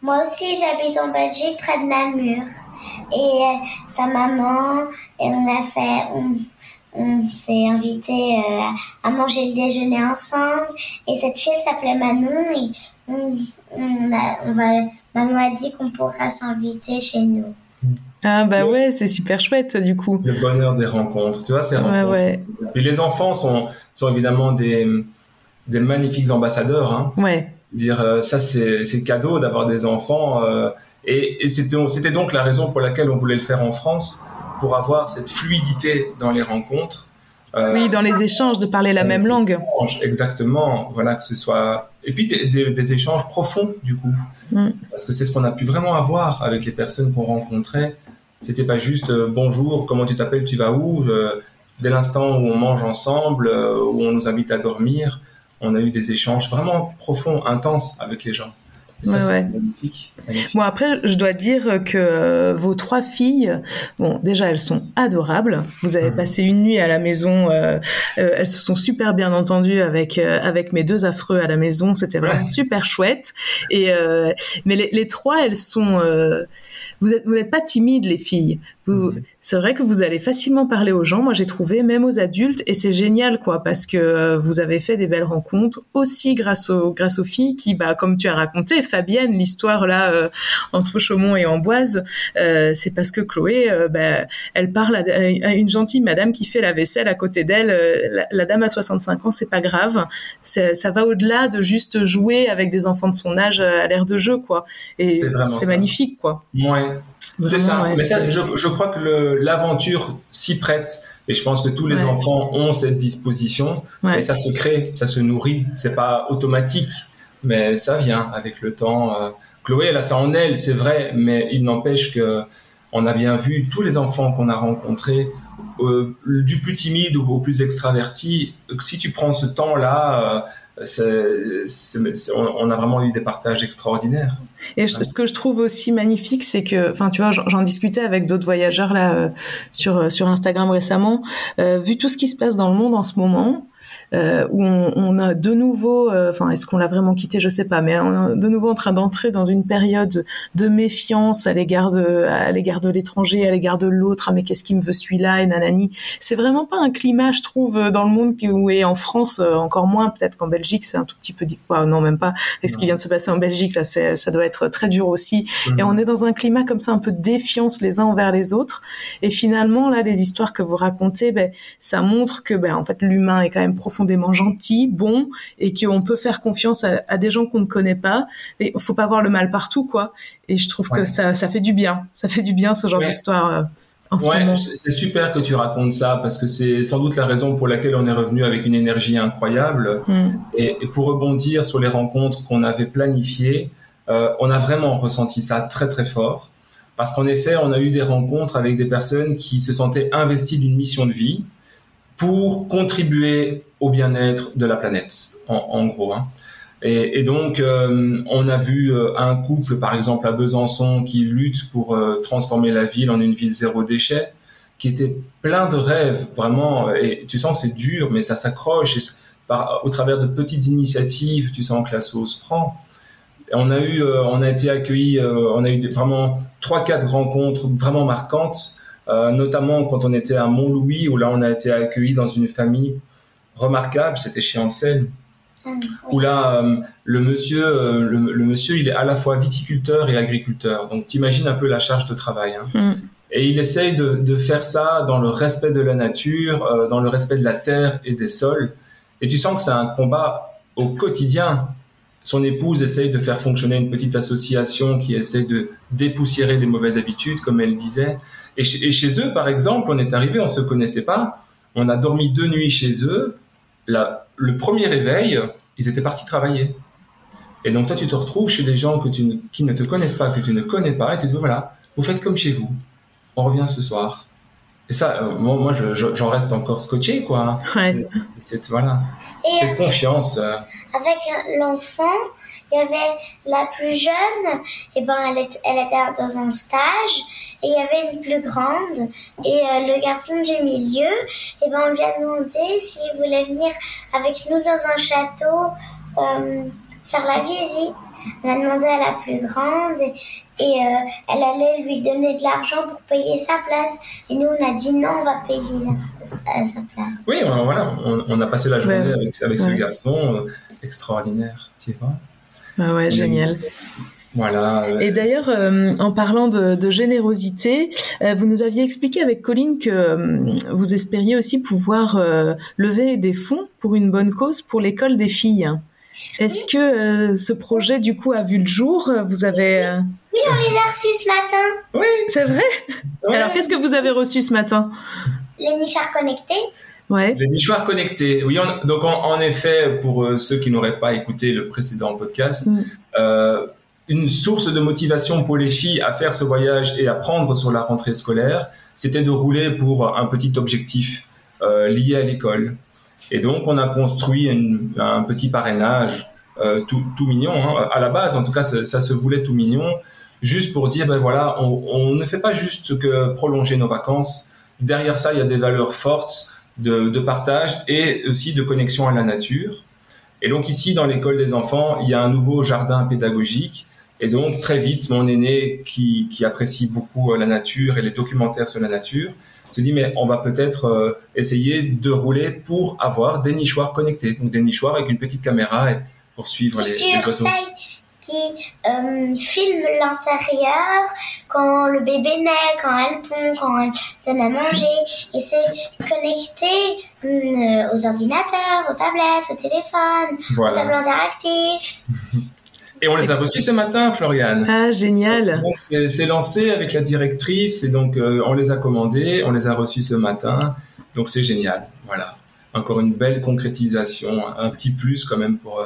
moi aussi j'habite en Belgique près de Namur. Et euh, sa maman, et on a fait, on, s'est invité euh, à manger le déjeuner ensemble. Et cette fille s'appelait Manon et on, on, va, maman a dit qu'on pourra s'inviter chez nous. Ah bah ouais, c'est super chouette du coup. Le bonheur des rencontres, tu vois, ces rencontres. Ouais, Et les enfants sont, sont évidemment des, des magnifiques ambassadeurs. Hein. Ouais. Dire euh, ça, c'est cadeau d'avoir des enfants. Euh, et, et c'était donc la raison pour laquelle on voulait le faire en France, pour avoir cette fluidité dans les rencontres. Euh, oui, dans les échanges, de parler la même langue. Exactement, voilà, que ce soit. Et puis des, des, échanges profonds, du coup. Mm. Parce que c'est ce qu'on a pu vraiment avoir avec les personnes qu'on rencontrait. C'était pas juste bonjour, comment tu t'appelles, tu vas où Dès l'instant où on mange ensemble, où on nous invite à dormir, on a eu des échanges vraiment profonds, intenses avec les gens. Et ça, ouais, magnifique, Bon, après, je dois dire que euh, vos trois filles, bon, déjà, elles sont adorables. Vous avez mmh. passé une nuit à la maison. Euh, euh, elles se sont super bien entendues avec avec mes deux affreux à la maison. C'était vraiment super chouette. Et mais les, les, trois, elles sont vous êtes, vous n'êtes pas timide, les filles. Vous, c'est vrai que vous allez facilement parler aux gens. Moi, j'ai trouvé, même aux adultes, et c'est génial, quoi, parce que euh, vous avez fait des belles rencontres aussi grâce aux, grâce aux filles qui, bah, comme tu as raconté, Fabienne, l'histoire là euh, entre Chaumont et Amboise, euh, c'est parce que Chloé, bah, elle parle à, une gentille madame qui fait la vaisselle à côté d'elle. La, dame à 65 ans, c'est pas grave. Ça va au-delà de juste jouer avec des enfants de son âge à l'air de jeu, quoi. Et c'est magnifique, quoi. Ouais, c'est ça. Mais ça, je, je, crois que l'aventure s'y prête. Et je pense que tous les enfants ont cette disposition. Et ça se crée, ça se nourrit. C'est pas automatique, mais ça vient avec le temps. Euh. Chloé, elle a ça en elle, c'est vrai, mais il n'empêche que on a bien vu tous les enfants qu'on a rencontrés, euh, du plus timide au plus extraverti. Si tu prends ce temps-là, euh, on, a vraiment eu des partages extraordinaires. Et ce que je trouve aussi magnifique, c'est que, enfin, tu vois, j'en discutais avec d'autres voyageurs là euh, sur euh, sur Instagram récemment. Euh, vu tout ce qui se passe dans le monde en ce moment, euh, où on, on, a de nouveau, euh, enfin, est-ce qu'on l'a vraiment quitté, je sais pas, mais on est de nouveau en train d'entrer dans une période de méfiance à l'égard de, à l'égard de l'étranger, à l'égard de l'autre. Ah, mais qu'est-ce qui me veut celui-là? Et nanani. C'est vraiment pas un climat, je trouve, dans le monde qui où est en France euh, encore moins. Peut-être qu'en Belgique, c'est un tout petit peu, quoi, non, même pas. Avec ce qui vient de se passer en Belgique, là, ça doit être très dur aussi. Et mhm. on est dans un climat comme ça, un peu de défiance les uns envers les autres. Et finalement, là, les histoires que vous racontez, ben, ça montre que, ben, en fait, l'humain est quand même profond profondément gentil, bon, et qu'on peut faire confiance à, des gens qu'on ne connaît pas. Et faut pas voir le mal partout, quoi. Et je trouve que ça, ça fait du bien. Ça fait du bien ce genre d'histoire. Euh. en ce moment C'est super que tu racontes ça parce que c'est sans doute la raison pour laquelle on est revenu avec une énergie incroyable. Mm. Et, pour rebondir sur les rencontres qu'on avait planifiées, euh, on a vraiment ressenti ça très très fort. Parce qu'en effet, on a eu des rencontres avec des personnes qui se sentaient investies d'une mission de vie pour contribuer au bien-être de la planète, en, gros. Hein. Et, donc, euh, on a vu euh, un couple, par exemple, à Besançon, qui lutte pour euh, transformer la ville en une ville zéro déchet, qui était plein de rêves, vraiment. Et tu sens que c'est dur, mais ça s'accroche. au travers de petites initiatives, tu sens que la sauce prend. Et on a eu, on a été accueillis, on a eu des, vraiment trois, quatre rencontres vraiment marquantes, notamment quand on était à Mont-Louis, où là, on a été accueillis dans une famille remarquable. C'était chez Ansel où là, euh, le monsieur, euh, le, monsieur, il est à la fois viticulteur et agriculteur. Donc, t'imagines un peu la charge de travail. Hein. Mm. Et il essaye de, faire ça dans le respect de la nature, euh, dans le respect de la terre et des sols. Et tu sens que c'est un combat au quotidien. Son épouse essaye de faire fonctionner une petite association qui essaie de dépoussiérer les mauvaises habitudes, comme elle disait. Et, chez eux, par exemple, on est arrivé, on se connaissait pas. On a dormi deux nuits chez eux. Le premier réveil, ils étaient partis travailler. Et donc toi, tu te retrouves chez des gens que tu qui ne te connaissent pas, que tu ne connais pas, et tu te dis, voilà, vous faites comme chez vous. On revient ce soir. Et ça, euh, moi, j'en reste encore scotché, quoi. Ouais. Cette, voilà, cette confiance. Euh. Avec l'enfant, il y avait la plus jeune, et ben, elle, était, elle était dans un stage, et il y avait une plus grande, et euh, le garçon du milieu, et ben, on lui a demandé s'il voulait venir avec nous dans un château faire la visite. On a demandé à la plus grande et, euh, elle allait lui donner de l'argent pour payer sa place. Et nous, on a dit non, on va payer sa, place. Oui, voilà, on, a passé la journée avec, ce garçon euh, extraordinaire, tu vois. Ah ouais, génial. Voilà. Euh, et d'ailleurs, en parlant de, générosité, vous nous aviez expliqué avec Colline que vous espériez aussi pouvoir lever des fonds pour une bonne cause pour l'école des filles. Est-ce que euh, ce projet, du coup, a vu le jour? Vous avez... Euh, oui, on les a reçus ce matin. Oui. C'est vrai? Alors, qu'est-ce que vous avez reçu ce matin? Les nichoirs connectés. Ouais. Les nichoirs connectés. Oui, donc en, effet, pour euh, ceux qui n'auraient pas écouté le précédent podcast, mm. une source de motivation pour les filles à faire ce voyage et à prendre sur la rentrée scolaire, c'était de rouler pour un petit objectif lié à l'école. Et donc, on a construit un petit parrainage euh, tout, tout, mignon. Hein. À la base, en tout cas, ça, se voulait tout mignon, juste pour dire, ben voilà, on, on, ne fait pas juste que prolonger nos vacances. Derrière ça, il y a des valeurs fortes de, de, partage et aussi de connexion à la nature. Et donc ici, dans l'école des enfants, il y a un nouveau jardin pédagogique. Et donc très vite, mon aîné, qui, qui apprécie beaucoup euh, la nature et les documentaires sur la nature, se dit mais on va peut-être euh, essayer de rouler pour avoir des nichoirs connectés, donc des nichoirs avec une petite caméra et pour suivre les, les oiseaux qui euh, filme l'intérieur quand le bébé naît, quand elle pond, quand elle donne à manger. Et c'est connecté euh, aux ordinateurs, aux tablettes, au téléphone, aux tableaux interactifs. Et on les a reçus ce matin, Floriane. Ah, génial. C'est lancé avec la directrice et donc euh, on les a commandés, on les a reçus ce matin. Donc c'est génial. Voilà. Encore une belle concrétisation, un petit plus quand même pour, euh,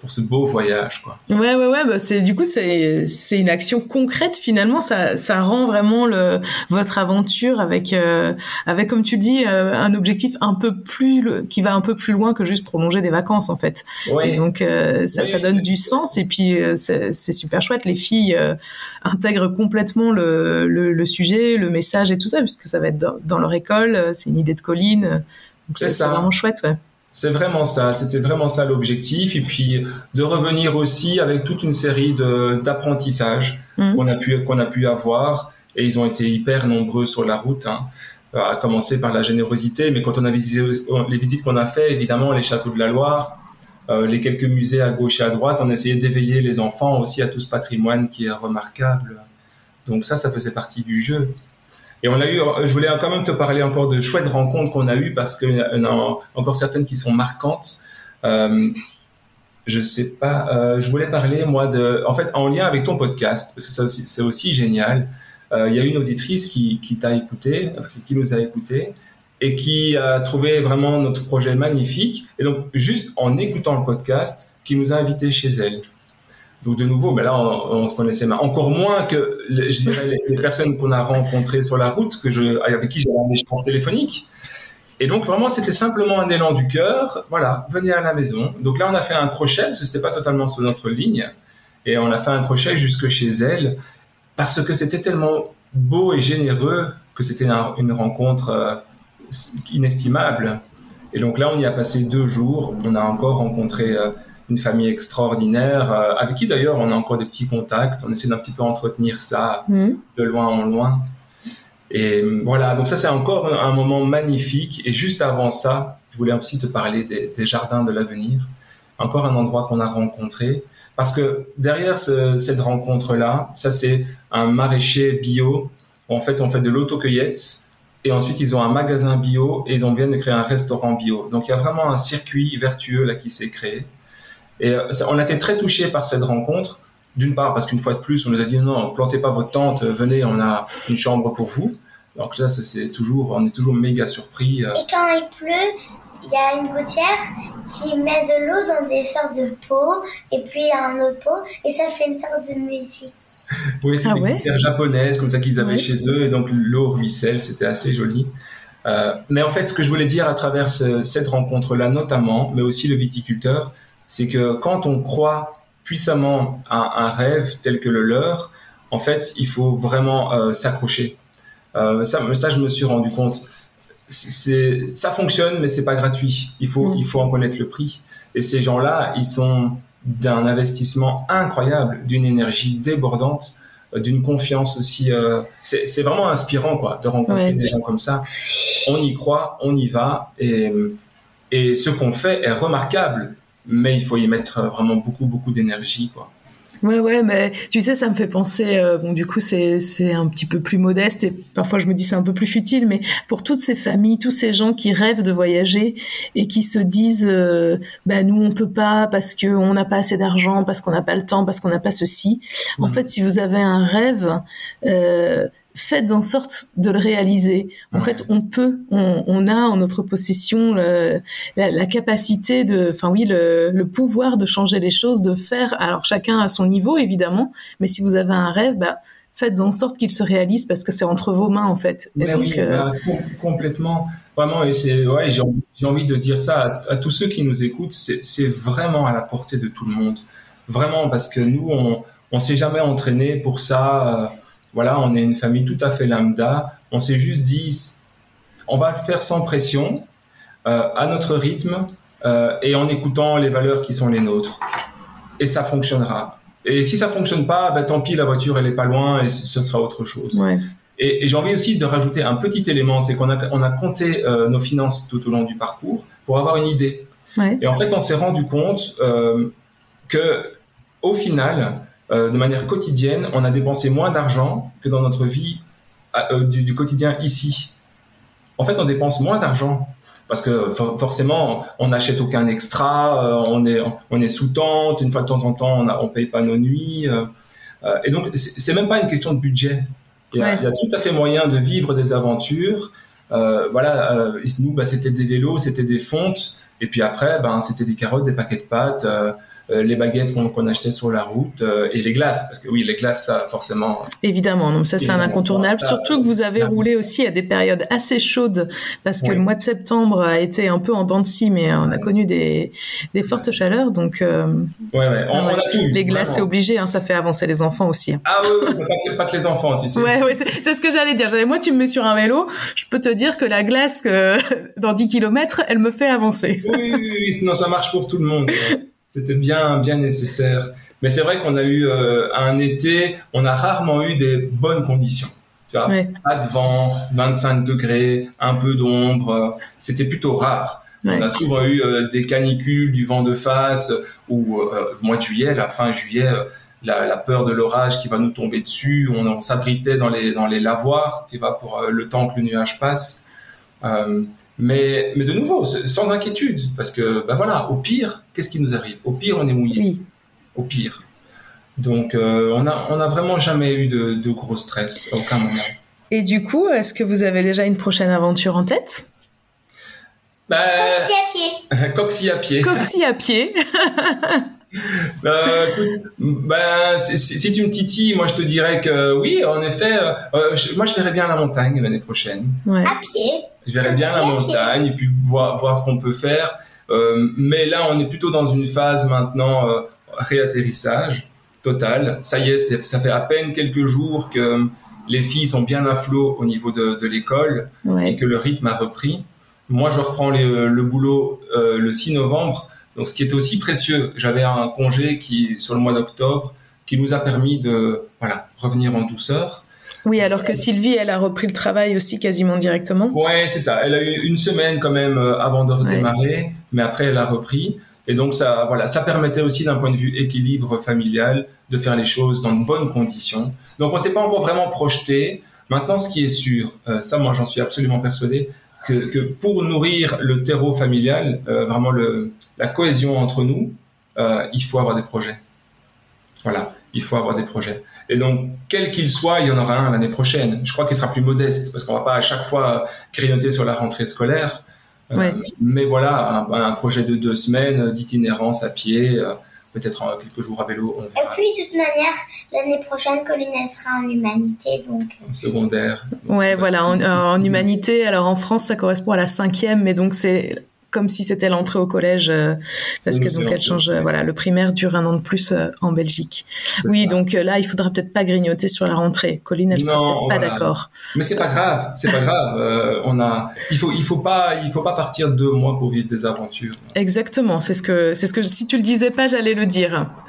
pour ce beau voyage quoi. Ouais ouais ouais bah c'est du coup c'est c'est une action concrète finalement. Ça ça rend vraiment le votre aventure avec euh, avec comme tu dis euh, un objectif un peu plus qui va un peu plus loin que juste prolonger des vacances en fait. Et donc euh, ça ça donne du sens. Et puis c'est c'est super chouette. Les filles intègrent complètement le, le, le sujet le message et tout ça puisque ça va être dans, dans leur école. C'est une idée de colline. Donc c'est vraiment chouette ouais. C'est vraiment ça, c'était vraiment ça l'objectif, et puis de revenir aussi avec toute une série d'apprentissages mmh. qu'on a pu qu'on a pu avoir, et ils ont été hyper nombreux sur la route, hein, à commencer par la générosité, mais quand on a visité les visites qu'on a fait, évidemment les châteaux de la Loire, euh, les quelques musées à gauche et à droite, on essayait d'éveiller les enfants aussi à tout ce patrimoine qui est remarquable. Donc ça, ça faisait partie du jeu. Et on a eu, je voulais quand même te parler encore de chouettes rencontres qu'on a eues parce qu'il y en a encore certaines qui sont marquantes. Euh, je sais pas, euh, je voulais parler moi de, en fait, en lien avec ton podcast parce que c'est aussi, génial. il y a une auditrice qui, qui t'a écouté, qui nous a écouté, et qui a trouvé vraiment notre projet magnifique. Et donc, juste en écoutant le podcast, qui nous a invités chez elle. Donc de nouveau, ben là, on, se connaissait encore moins que je dirais, les, personnes qu'on a rencontrées sur la route, que je, avec qui j'avais un échange téléphonique. Et donc vraiment, c'était simplement un élan du cœur. Voilà, venez à la maison. Donc là, on a fait un crochet parce que c'était pas totalement sur notre ligne, et on a fait un crochet jusque chez elle parce que c'était tellement beau et généreux que c'était une rencontre euh, inestimable. Et donc là, on y a passé deux jours. On a encore rencontré euh, une famille extraordinaire, euh, avec qui d'ailleurs on a encore des petits contacts. On essaie d'un petit peu entretenir ça mm. de loin en loin. Et euh, voilà, donc ça c'est encore un moment magnifique. Et juste avant ça, je voulais aussi te parler des, jardins de l'avenir. Encore un endroit qu'on a rencontré. Parce que derrière cette rencontre-là, ça c'est un maraîcher bio. En fait, on fait de l'autocueillette et ensuite, ils ont un magasin bio et ils ont bien de créer un restaurant bio. Donc, il y a vraiment un circuit vertueux là qui s'est créé. Et euh, on a été très touchés par cette rencontre. D'une part, parce qu'une fois de plus, on nous a dit non, plantez pas votre tente, venez, on a une chambre pour vous. Donc là, c'est toujours, on est toujours méga surpris. Euh. Et quand il pleut, il y a une gouttière qui met de l'eau dans des sortes de pots, et puis il y a un autre pot, et ça fait une sorte de musique. oui, c'est ah des gouttières japonaises, comme ça qu'ils avaient chez eux, et donc l'eau ruisselle, c'était assez joli. Euh, mais en fait, ce que je voulais dire à travers cette rencontre-là, notamment, mais aussi le viticulteur, c'est que quand on croit puissamment à un rêve tel que le leur, en fait, il faut vraiment euh, s'accrocher. Euh, ça, ça, je me suis rendu compte c'est ça fonctionne mais c'est pas gratuit. Il faut mm. il faut en connaître le prix. Et ces gens-là, ils sont d'un investissement incroyable, d'une énergie débordante, euh, d'une confiance aussi. Euh, c'est vraiment inspirant quoi de rencontrer des gens comme ça. On y croit, on y va et et ce qu'on fait est remarquable, mais il faut y mettre vraiment beaucoup beaucoup d'énergie quoi. Ouais, ouais, mais tu sais, ça me fait penser. Euh, bon, du coup, c'est c'est un petit peu plus modeste et parfois je me dis c'est un peu plus futile, mais pour toutes ces familles, tous ces gens qui rêvent de voyager et qui se disent, euh, bah nous on peut pas parce que on n'a pas assez d'argent, parce qu'on n'a pas le temps, parce qu'on n'a pas ceci. En fait, si vous avez un rêve, euh, faites en sorte de le réaliser. En fait, on peut, on, a en notre possession la, capacité de, enfin oui, le, pouvoir de changer les choses, de faire. Alors chacun à son niveau évidemment, mais si vous avez un rêve, bah, faites en sorte qu'il se réalise parce que c'est entre vos mains en fait. oui, euh, bah, complètement. Vraiment, et c'est, ouais, j'ai envie, de dire ça à, tous ceux qui nous écoutent, c'est vraiment à la portée de tout le monde. Vraiment, parce que nous, on, on s'est jamais entraîné pour ça. Euh, voilà, on est une famille tout à fait lambda. On s'est juste dit, on va le faire sans pression, euh, à notre rythme euh, et en écoutant les valeurs qui sont les nôtres. Et ça fonctionnera. Et si ça fonctionne pas, ben, tant pis, la voiture elle est pas loin et ce sera autre chose. Et, j'ai envie aussi de rajouter un petit élément, c'est qu'on a, on a compté euh, nos finances tout au long du parcours pour avoir une idée. Et en fait, on s'est rendu compte que au final, de manière quotidienne, on a dépensé moins d'argent que dans notre vie euh, du, quotidien ici. En fait, on dépense moins d'argent parce que forcément, on n'achète aucun extra, euh, on est on est sous tente, une fois de temps en temps, on ne on paye pas nos nuits, et donc c'est même pas une question de budget. Il y, a, tout à fait moyen de vivre des aventures. voilà, nous, bah, c'était des vélos, c'était des fontes, et puis après, ben, c'était des carottes, des paquets de pâtes. Euh, les baguettes qu'on achetait sur la route euh, et les glaces, parce que oui, les glaces, ça, forcément. Évidemment, donc ça c'est un incontournable, surtout que vous avez roulé aussi à des périodes assez chaudes, parce que le mois de septembre a été un peu en dents de scie, mais on a connu des, des fortes chaleurs, donc euh, ouais, ouais. On, a les glaces c'est obligé, hein, ça fait avancer les enfants aussi. Hein. Ah oui, pas, pas, que les enfants, tu sais. Ouais, ouais c'est ce que j'allais dire. Moi, tu me mets sur un vélo, je peux te dire que la glace dans 10 km, elle me fait avancer. Oui, oui, oui, sinon ça marche pour tout le monde. C'était bien, bien nécessaire. Mais c'est vrai qu'on a eu euh, un été, on a rarement eu des bonnes conditions. Tu vois, pas de vent, 25 degrés, un peu d'ombre. C'était plutôt rare. On a souvent eu euh, des canicules, du vent de face, ou euh, mois de juillet, la fin juillet, euh, la, la, peur de l'orage qui va nous tomber dessus. On, on s'abritait dans les dans les lavoirs, tu vois, pour le temps que le nuage passe. Mais, mais de nouveau, sans inquiétude, parce que, ben voilà, au pire, qu'est-ce qui nous arrive? Au pire, on est mouillé. Au pire. Donc, on a on a vraiment jamais eu de, de gros stress à aucun moment. Et du coup, est-ce que vous avez déjà une prochaine aventure en tête? Bah... Coxy à pied. Coxy à pied. Coxy à pied. euh, écoute, ben, si tu me titilles, moi je te dirais que oui, en effet, euh, euh, moi je verrais bien la montagne l'année prochaine. Ouais. À pied. Verrais bien la montagne et puis voir, voir ce qu'on peut faire. Euh, mais là, on est plutôt dans une phase maintenant euh, réatterrissage total. Ça y est, ça fait à peine quelques jours que les filles sont bien à flot au niveau de, de l'école et que le rythme a repris. Moi, je reprends le boulot le 6 novembre. Donc, ce qui était aussi précieux, j'avais un congé qui, sur le mois d'octobre, qui nous a permis de, voilà, revenir en douceur. Oui, alors que Sylvie, elle a repris le travail aussi quasiment directement. Ouais, c'est ça. Elle a eu une semaine quand même euh, avant de redémarrer, mais après elle a repris. Et donc ça, voilà, ça permettait aussi d'un point de vue équilibre familial de faire les choses dans de bonnes conditions. Donc on s'est pas encore vraiment projeté. Maintenant, ce qui est sûr, euh, ça, moi, j'en suis absolument persuadé, que, que, pour nourrir le terreau familial, euh, vraiment le, la cohésion entre nous, euh, il faut avoir des projets. Voilà, il faut avoir des projets. Et donc, quel qu'il soit, il y en aura un l'année prochaine. Je crois qu'il sera plus modeste parce qu'on va pas à chaque fois grignoter sur la rentrée scolaire. Euh, mais voilà, un, projet de deux semaines d'itinérance à pied, euh, peut-être quelques jours à vélo. Et puis, de toute manière, l'année prochaine, Colline, elle sera en humanité, donc. En secondaire. Ouais, voilà, en, en, humanité. Alors, en France, ça correspond à la cinquième, mais donc c'est comme si c'était l'entrée au collège euh, parce que donc elle change euh, voilà le primaire dure un an de plus euh, en Belgique. Oui donc là il faudra peut-être pas grignoter sur la rentrée. Colline elle sera peut-être pas d'accord. Mais c'est pas grave c'est pas grave on a il faut il faut pas il faut pas partir deux mois pour vivre des aventures. Exactement c'est ce que c'est ce que si tu le disais pas j'allais le dire.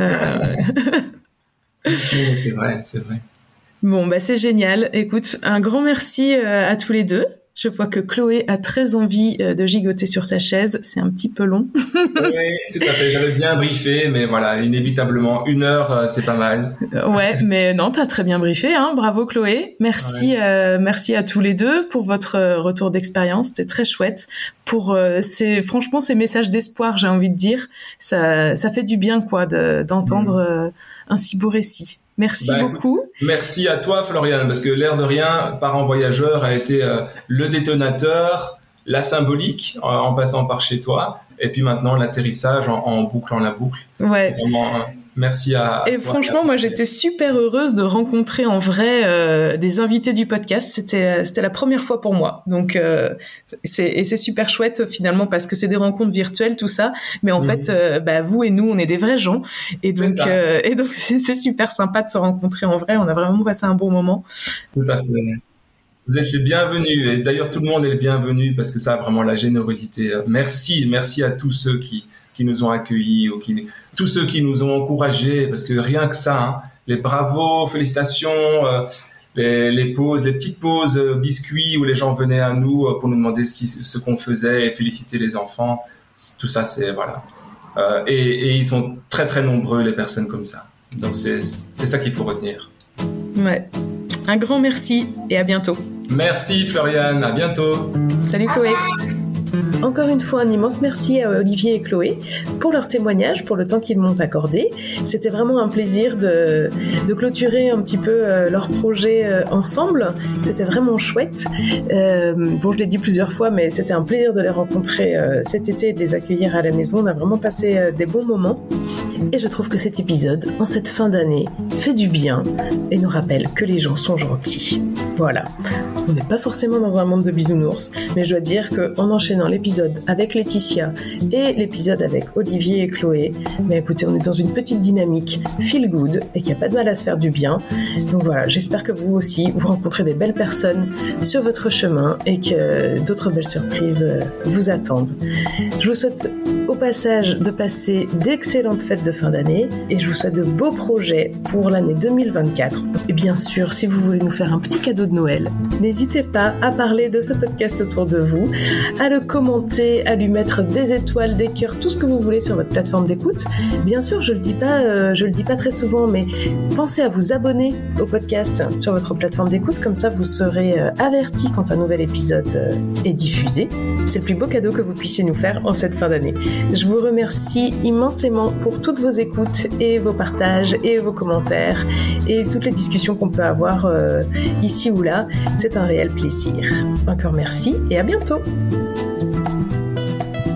C'est vrai c'est vrai. Bon, bah c'est génial. Écoute, un grand merci à tous les deux. Je vois que Chloé a très envie euh, de gigoter sur sa chaise. C'est un petit peu long. oui, tout à fait. J'avais bien briefé, mais voilà, inévitablement, une heure, euh, c'est pas mal. Euh, ouais, mais non, t'as très bien briefé. Hein. Bravo, Chloé. Merci, merci à tous les deux pour votre retour d'expérience. C'était très chouette. Pour ces, franchement, ces messages d'espoir, j'ai envie de dire, ça, ça fait du bien, quoi, d'entendre mm. un si beau récit. Merci bah, beaucoup. Merci à toi, Florian, parce que l'air de rien, Parents Voyageurs a été euh, le détonateur, la symbolique en, passant par chez toi, et puis maintenant l'atterrissage en, en, bouclant la boucle. Ouais. Merci à. Et franchement, moi, j'étais super heureuse de rencontrer en vrai euh, des invités du podcast. C'était euh, c'était la première fois pour moi. Donc euh, c'est et c'est super chouette finalement parce que c'est des rencontres virtuelles tout ça, mais en mhm. fait, euh, bah, vous et nous, on est des vrais gens et donc et donc c'est super sympa de se rencontrer en vrai. On a vraiment passé un bon moment. Tout à fait. Vous êtes les bienvenus et d'ailleurs tout le monde est le bienvenu parce que ça a vraiment la générosité. Merci, merci à tous ceux qui qui nous ont accueillis ou qui, tous ceux qui nous ont encouragés, parce que rien que ça, hein, les bravos, félicitations, euh, les, les, pauses, les petites pauses euh, biscuits où les gens venaient à nous euh, pour nous demander ce, ce qu'on faisait et féliciter les enfants, tout ça, c'est voilà. Et, et, ils sont très très nombreux les personnes comme ça. Donc c'est ça qu'il faut retenir. Ouais. Un grand merci et à bientôt. Merci Floriane, à bientôt. Salut Chloé. Encore une fois, un immense merci à Olivier et Chloé pour leur témoignage, pour le temps qu'ils m'ont accordé. C'était vraiment un plaisir de, clôturer un petit peu euh, leur projet euh, ensemble. C'était vraiment chouette. Euh, bon, je l'ai dit plusieurs fois, mais c'était un plaisir de les rencontrer cet été et de les accueillir à la maison. On a vraiment passé des bons moments. Et je trouve que cet épisode, en cette fin d'année, fait du bien et nous rappelle que les gens sont gentils. Voilà. On n'est pas forcément dans un monde de bisounours, mais je dois dire qu'en enchaînant l'épisode avec Laetitia et l'épisode avec Olivier et Chloé, mais écoutez, on est dans une petite dynamique feel good et qu'il n'y a pas de mal à se faire du bien. Donc voilà, j'espère que vous aussi, vous rencontrez des belles personnes sur votre chemin et que d'autres belles surprises vous attendent. Je vous souhaite au passage de passer d'excellentes fêtes de fin d'année et je vous souhaite de beaux projets pour l'année 2024. Et bien sûr, si vous voulez nous faire un petit cadeau de Noël, n'hésitez pas à parler de ce podcast autour de vous, à le commenter, à lui mettre des étoiles, des cœurs, tout ce que vous voulez sur votre plateforme d'écoute. Bien sûr, je le dis pas, euh, je le dis pas très souvent, mais pensez à vous abonner au podcast sur votre plateforme d'écoute, comme ça vous serez euh, averti quand un nouvel épisode euh, est diffusé. C'est le plus beau cadeau que vous puissiez nous faire en cette fin d'année. Je vous remercie immensément pour toutes vos écoutes et vos partages et vos commentaires et toutes les discussions qu'on peut avoir euh, ici ou là. C'est un réel plaisir. Encore merci et à bientôt.